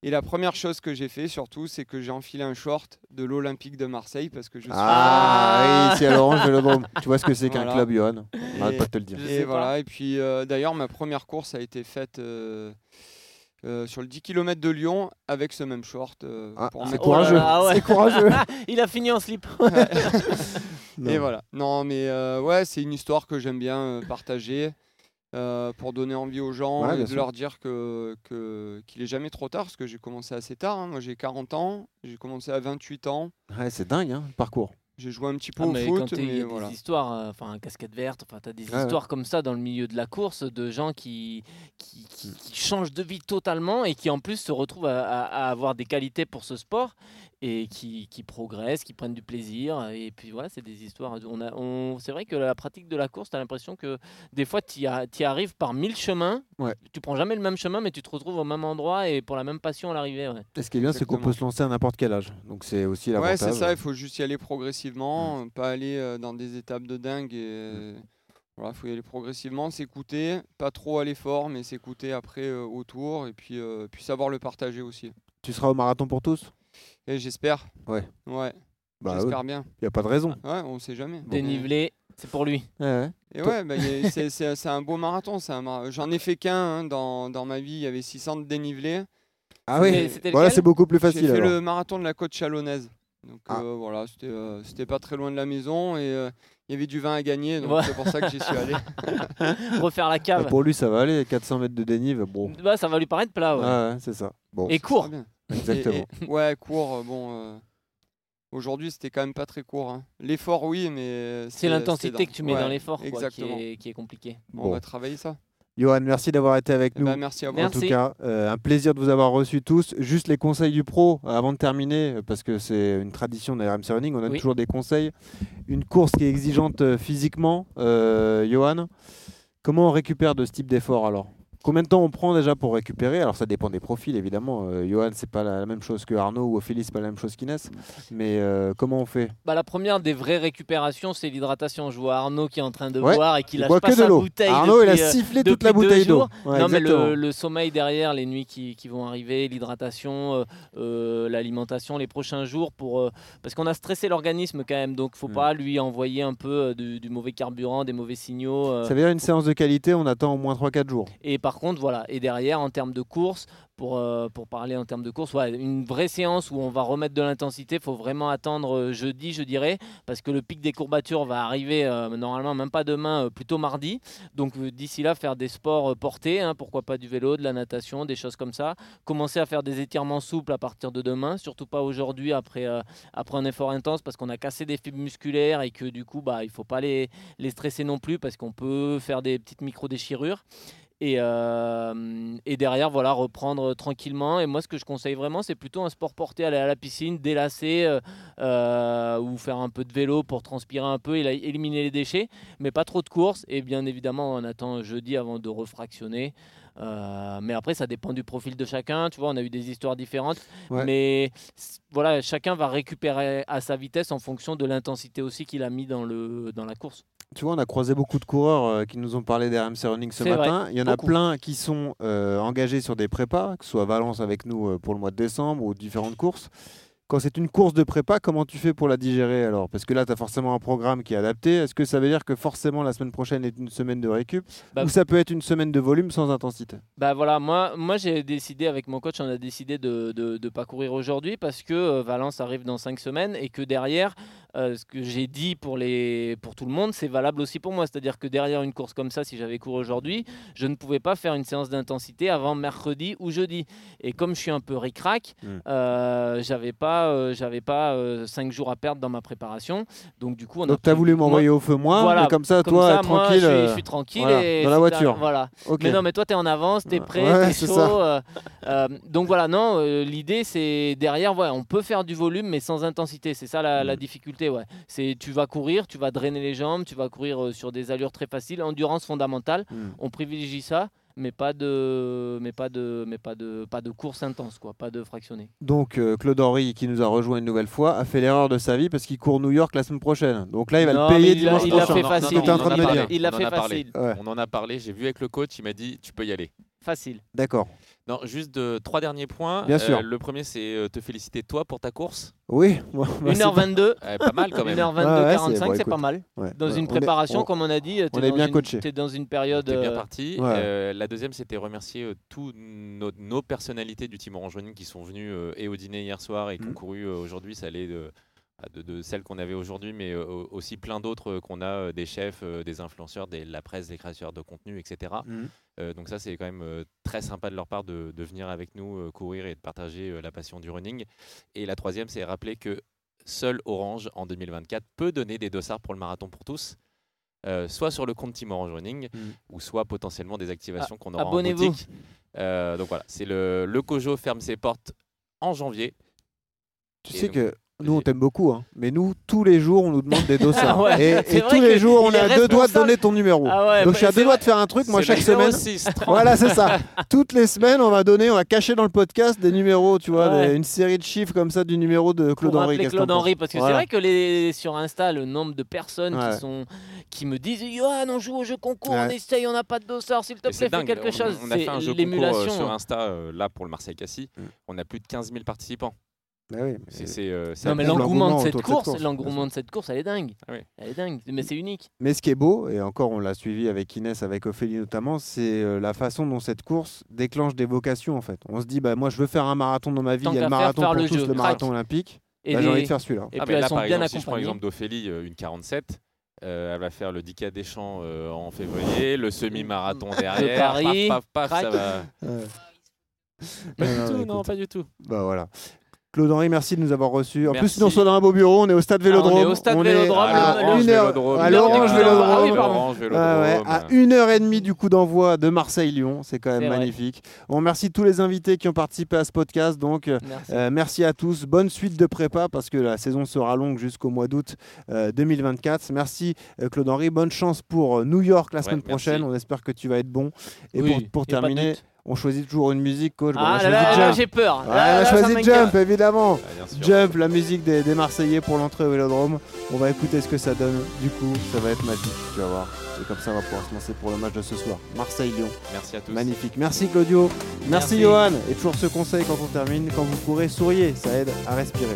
S9: Et la première chose que j'ai fait, surtout, c'est que j'ai enfilé un short de l'Olympique de Marseille parce que je suis.
S3: Ah, oui, c'est à l'Orange Vélodrome. Tu vois ce que c'est qu'un
S9: Voilà.
S3: club, Johan? On
S9: Et-
S3: pas de te le dire.
S9: Et voilà, et puis euh, d'ailleurs, ma première course a été faite euh, sur le 10 km de Lyon avec ce même short. euh,
S3: Ah,
S9: pour
S3: c'est
S9: mettre-
S4: Oh
S3: courageux.
S4: là, ouais.
S3: C'est courageux.
S4: il a fini en slip.
S9: Et voilà. Non, mais euh, ouais, c'est une histoire que j'aime bien euh, partager euh, pour donner envie aux gens
S3: Ouais,
S9: et de
S3: sûr.
S9: leur dire que que- qu'il est jamais trop tard parce que j'ai commencé assez tard. hein. Moi, j'ai 40 ans, j'ai commencé à 28 ans.
S3: Ouais, c'est dingue, hein, le parcours.
S9: J'ai joué un petit peu
S4: Ah,
S9: au
S4: mais quand
S9: foot,
S4: y
S9: mais
S4: a
S9: voilà.
S4: des histoires, euh, enfin casquette verte, enfin t'as des
S3: ouais.
S4: histoires comme ça dans le milieu de la course de gens qui qui, qui- qui changent de vie totalement et qui en plus se retrouvent à, à- à avoir des qualités pour ce sport et qui, qui progressent, qui prennent du plaisir. Et puis voilà, c'est des histoires. On a, on, c'est vrai que la pratique de la course, tu as l'impression que des fois, tu y, arrives par mille chemins.
S3: Ouais.
S4: Tu prends jamais le même chemin, mais tu te retrouves au même endroit et pour la même passion à l'arrivée. Ouais.
S3: Ce qui est bien, c'est qu'on peut se lancer à n'importe quel âge. Donc c'est aussi
S9: Ouais,
S3: l'avantage.
S9: c'est ça, il faut juste y aller progressivement, pas aller euh, dans des étapes de dingue. Et... Voilà, faut y aller progressivement, s'écouter, pas trop à l'effort, mais s'écouter après euh, autour et puis, euh, puis savoir le partager aussi.
S3: Tu seras au marathon pour tous?
S9: Et j'espère.
S3: Ouais.
S9: Ouais.
S3: Bah,
S9: j'espère
S3: ouais.
S9: bien.
S3: Il n'y a pas de raison.
S9: Ouais, on sait jamais.
S4: Dénivelé, c'est pour lui.
S3: Ouais, ouais.
S9: Et ouais, bah, c'est- un beau marathon. c'est un mara- J'en ai fait qu'un hein, dans, dans ma vie. Il y avait 600 de dénivelé.
S3: Ah oui, voilà, c'est beaucoup plus
S9: J'ai
S3: facile.
S9: fait
S3: alors.
S9: le marathon de la côte chalonnaise. Donc
S3: Ah.
S9: euh, voilà, c'était euh, c'était pas très loin de la maison et euh, il y avait du vin à gagner. Donc
S4: Ouais.
S9: c'est pour ça que j'y suis allé.
S4: Refaire la
S3: Bah,
S4: cave.
S3: pour lui, ça va aller. 400 mètres de dénive, bon.
S4: Bah, ça va lui paraître plat. Ouais.
S3: Ouais, ouais, c'est ça. Bon,
S4: et court.
S3: Exactement.
S9: Et- et- ouais, court. euh, Bon, euh, aujourd'hui c'était quand même pas très court. hein. L'effort, oui, mais
S4: C'est l'intensité que tu mets
S9: ouais,
S4: dans l'effort qui, est, qui est compliqué.
S9: Bon,
S3: Bon.
S9: On va travailler ça.
S3: Johan, merci d'avoir été avec
S9: Eh
S3: nous.
S9: ben, merci à vous.
S3: En
S4: Merci.
S3: tout cas, euh, un plaisir de vous avoir reçus tous. Juste les conseils du pro avant de terminer, parce que c'est une tradition de RMC Running, on donne
S4: Oui.
S3: toujours des conseils. Une course qui est exigeante physiquement, euh, Johan, comment on récupère de ce type d'effort alors? Combien de temps on prend déjà pour récupérer? Alors ça dépend des profils évidemment. Euh, Johan, c'est pas la, la même chose que Arnaud ou Ophélie, c'est pas la même chose qu'Inès. Mais euh, comment on fait?
S4: Bah, la première des vraies récupérations, c'est l'hydratation. Je vois Arnaud qui est en train de
S3: Ouais,
S4: boire et qui lâche pas
S3: de
S4: sa bouteille.
S3: Arnaud, il a
S4: euh,
S3: sifflé toute la bouteille d'eau. Ouais,
S4: non, mais le, le sommeil derrière, les nuits qui, qui vont arriver, l'hydratation, euh, l'alimentation, les prochains jours, pour, parce qu'on a stressé l'organisme quand même, donc faut
S3: Mm.
S4: pas lui envoyer un peu du, du mauvais carburant, des mauvais signaux.
S3: Ça veut dire une séance de qualité, on attend au moins 3-4 jours.
S4: et par voilà, et derrière, en termes de course, pour, euh, pour parler en termes de course, une vraie séance où on va remettre de l'intensité, il faut vraiment attendre euh, jeudi, je dirais, parce que le pic des courbatures va arriver euh, normalement même pas demain, plutôt mardi. Donc d'ici là, faire des sports portés, hein, pourquoi pas du vélo, de la natation, des choses comme ça. Commencer à faire des étirements souples à partir de demain, surtout pas aujourd'hui après, après un effort intense, parce qu'on a cassé des fibres musculaires et que du coup, bah, il faut pas les, les stresser non plus, parce qu'on peut faire des petites micro-déchirures. Et, euh, et derrière, voilà, reprendre tranquillement. Et moi, ce que je conseille vraiment, c'est plutôt un sport porté, aller à la piscine, délasser euh, euh, ou faire un peu de vélo pour transpirer un peu et éliminer les déchets, mais pas trop de courses. Et bien évidemment, on attend jeudi avant de refractionner. Euh, mais après, ça dépend du profil de chacun. Tu vois, on a eu des histoires différentes.
S3: Ouais.
S4: Mais voilà, chacun va récupérer à sa vitesse en fonction de l'intensité aussi qu'il a mis dans, le, dans la course.
S3: Tu vois, on a croisé beaucoup de coureurs euh, qui nous ont parlé des RMC Running ce
S4: vrai,
S3: matin. Il y en a plein qui sont euh, engagés sur des prépas, que ce soit Valence avec nous euh, pour le mois de décembre ou différentes courses. Quand c'est une course de prépa, comment tu fais pour la digérer alors? Parce que là, tu as forcément un programme qui est adapté. Est-ce que ça veut dire que forcément la semaine prochaine est une semaine de récup?
S4: Bah,
S3: Ou ça peut être une semaine de volume sans intensité?
S4: Bah voilà, moi, moi j'ai décidé avec mon coach, on a décidé de ne pas courir aujourd'hui parce que Valence arrive dans 5 semaines et que derrière, euh, ce que j'ai dit pour, les, pour tout le monde, c'est valable aussi pour moi. C'est-à-dire que derrière une course comme ça, si j'avais couru aujourd'hui, je ne pouvais pas faire une séance d'intensité avant mercredi ou jeudi. Et comme je suis un peu ric-rac,
S3: Mm.
S4: euh, j'avais pas, euh, j'avais pas 5 jours à perdre dans ma préparation. Donc du coup, on a
S3: Donc tu as voulu m'envoyer au feu moi,
S4: Voilà,
S3: comme ça,
S4: comme
S3: toi,
S4: ça, moi,
S3: tranquille.
S4: je suis, je
S3: euh,
S4: suis tranquille
S3: voilà,
S4: et
S3: dans la voiture.
S4: Voilà. Mais non, mais toi, tu es en avance, tu es prêt,
S3: Ouais,
S4: chaud. euh, euh, donc voilà, non, euh, l'idée, c'est derrière, ouais, on peut faire du volume, mais sans intensité. C'est ça la, la
S3: Mm.
S4: Difficulté. Ouais. C'est Tu vas courir, tu vas drainer les jambes, tu vas courir euh, sur des allures très faciles. Endurance fondamentale,
S3: Mm.
S4: on privilégie ça. Mais pas de, mais pas de, mais pas de, pas de course intense, quoi, pas de fractionné.
S3: Donc euh, Claude Henry, qui nous a rejoint une nouvelle fois, a fait l'erreur de sa vie parce qu'il court New York la semaine prochaine. Donc là, il va
S4: Non,
S3: le payer
S4: il a-
S3: dimanche
S4: il l'a
S3: prochain.
S4: fait facile. Il l'a fait.
S3: Ouais.
S5: On en a parlé, j'ai vu avec le coach, il m'a dit tu peux y aller.
S4: Facile.
S3: D'accord.
S5: Non, juste de, trois derniers points.
S3: Bien sûr.
S5: Le premier, c'est euh, te féliciter toi pour ta course.
S3: Oui. moi- moi, c'est
S4: 1h22.
S5: Euh, pas mal quand même.
S4: 1h22,
S3: Ouais, ouais,
S4: 45,
S3: c'est- bon,
S4: pas mal.
S3: Ouais.
S4: Dans
S3: Ouais,
S4: une
S3: on est-
S4: préparation,
S3: on-
S4: comme on a dit, tu
S3: on est bien coaché.
S4: es dans une période.
S5: T'es bien
S4: euh,
S5: parti.
S3: ouais.
S5: Euh, la deuxième, c'était remercier euh, tous nos, nos personnalités du team Orange Running qui sont venus euh, et au dîner hier soir et qui ont
S3: Mhm.
S5: couru euh, aujourd'hui. Ça allait de, de, de celles qu'on avait aujourd'hui, mais euh, aussi plein d'autres euh, qu'on a, euh, des chefs, des influenceurs, des, la presse, des créateurs de contenu, etc. Euh, donc ça, c'est quand même très sympa de leur part de, de venir avec nous courir et de partager la passion du running. Et la troisième, c'est rappeler que seul Orange en 2024 peut donner des dossards pour le marathon pour tous. euh, soit sur le compte Team Orange Running,
S3: Mhm.
S5: ou soit potentiellement des activations qu'on aura en boutique. Euh, donc voilà, c'est le, le Cojo ferme ses portes en janvier.
S3: Tu
S5: Et
S3: sais
S5: donc,
S3: que nous, on t'aime beaucoup, hein. mais nous, tous les jours, on nous demande des dossards.
S4: Ah ouais,
S3: et tous les jours, on est à deux doigts de donner ton numéro.
S4: Ah ouais,
S3: Donc
S4: bah,
S3: je suis à deux doigts de faire un truc, moi,
S5: C'est
S3: chaque
S5: le
S3: semaine.
S5: 06, 30.
S3: Voilà, c'est ça. Toutes les semaines, on va donner, on va cacher dans le podcast des numéros, tu vois,
S4: Ouais.
S3: des- une série de chiffres comme ça du numéro de Claude
S4: pour
S3: Henry.
S4: Claude Henry parce que
S3: Voilà.
S4: c'est vrai que les sur Insta le nombre de personnes
S3: Ouais.
S4: qui sont qui me disent Johan on joue au jeu concours on essaye on n'a pas de dossard s'il te plaît fais
S5: dingue,
S4: quelque
S5: on-
S4: chose
S5: On a fait un
S4: c'est
S5: jeu concours euh,
S4: l'émulation
S5: sur Insta, euh, là, pour le Marseille-Cassis.
S3: Mm.
S5: On a plus de 15 000 participants.
S3: Bah oui, mais-
S5: C'est, euh,
S4: non mais l'engouement de cette course l'engouement de cette course elle est dingue
S5: Ah oui.
S4: elle est dingue mais c'est unique
S3: Mais ce qui est beau, et encore on l'a suivi avec Inès, avec Ophélie notamment, c'est euh, la façon dont cette course déclenche des vocations en fait. On se dit, bah, moi je veux faire un marathon dans ma vie,
S4: Tant
S3: il y a le marathon
S4: faire
S3: pour
S4: le
S3: tous,
S4: jeu,
S3: le
S4: crac.
S3: marathon olympique.
S4: et,
S3: Bah, j'ai envie de faire celui-là.
S4: et
S5: Ah,
S4: puis elles
S5: là,
S4: sont
S5: par
S4: bien
S5: exemple, si je prends l'exemple d'Ophélie, euh, une 47, euh, elle va faire le 10K des champs euh, en février, le semi-marathon derrière.
S4: Paris,
S5: paf, paf, paf, ça va. Pas
S3: Non,
S5: du tout, non, pas du tout.
S3: Bah voilà. Claude Henry, merci de nous avoir reçus. En plus,
S5: Merci.
S3: nous on soit dans un beau bureau, on est au stade
S4: Ah, on est
S3: Vélodrome.
S4: au stade Vélodrome,
S3: à
S5: Vélodrome,
S3: l'Orange Vélodrome.
S5: Vélodrome.
S3: à une heure et demie du coup d'envoi de Marseille-Lyon, c'est quand même
S4: vrai.
S3: magnifique. On remercie tous les invités qui ont participé à ce podcast. Donc, euh,
S4: merci
S3: euh, merci à tous. Bonne suite de prépa parce que la saison sera longue jusqu'au mois d'août euh, 2024. Merci euh, Claude Henry. Bonne chance pour New York la semaine
S5: merci.
S3: prochaine. On espère que tu vas être bon. Et
S4: Oui,
S3: pour, terminer. On choisit toujours une musique, coach. Bon, on a
S4: ah là là, j'ai peur
S3: Ouais,
S4: Là,
S3: on a choisi. Jump, évidemment.
S5: Ah.
S3: Jump, la musique des, des Marseillais pour l'entrée au Vélodrome. On va écouter ce que ça donne. Du coup, ça va être magique, tu vas voir. Et comme ça, on va pouvoir se lancer pour le match de ce soir. Marseille-Lyon.
S5: Merci à tous.
S3: Magnifique. Merci Claudio. Merci,
S4: Merci.
S3: Johan. Et toujours ce conseil quand on termine, quand vous courez, souriez. Ça aide à respirer.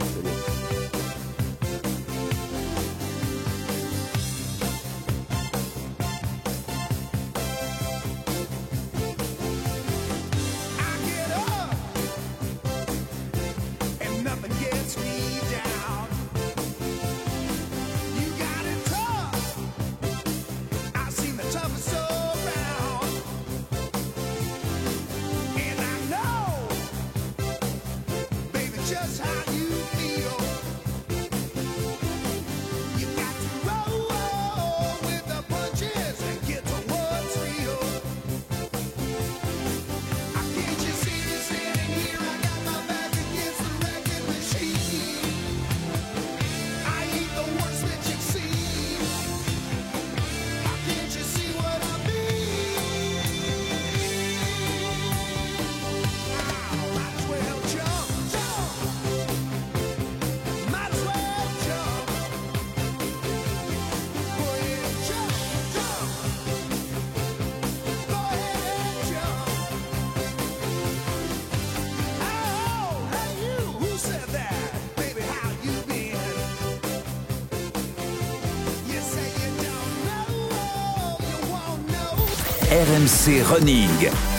S2: RMC Running.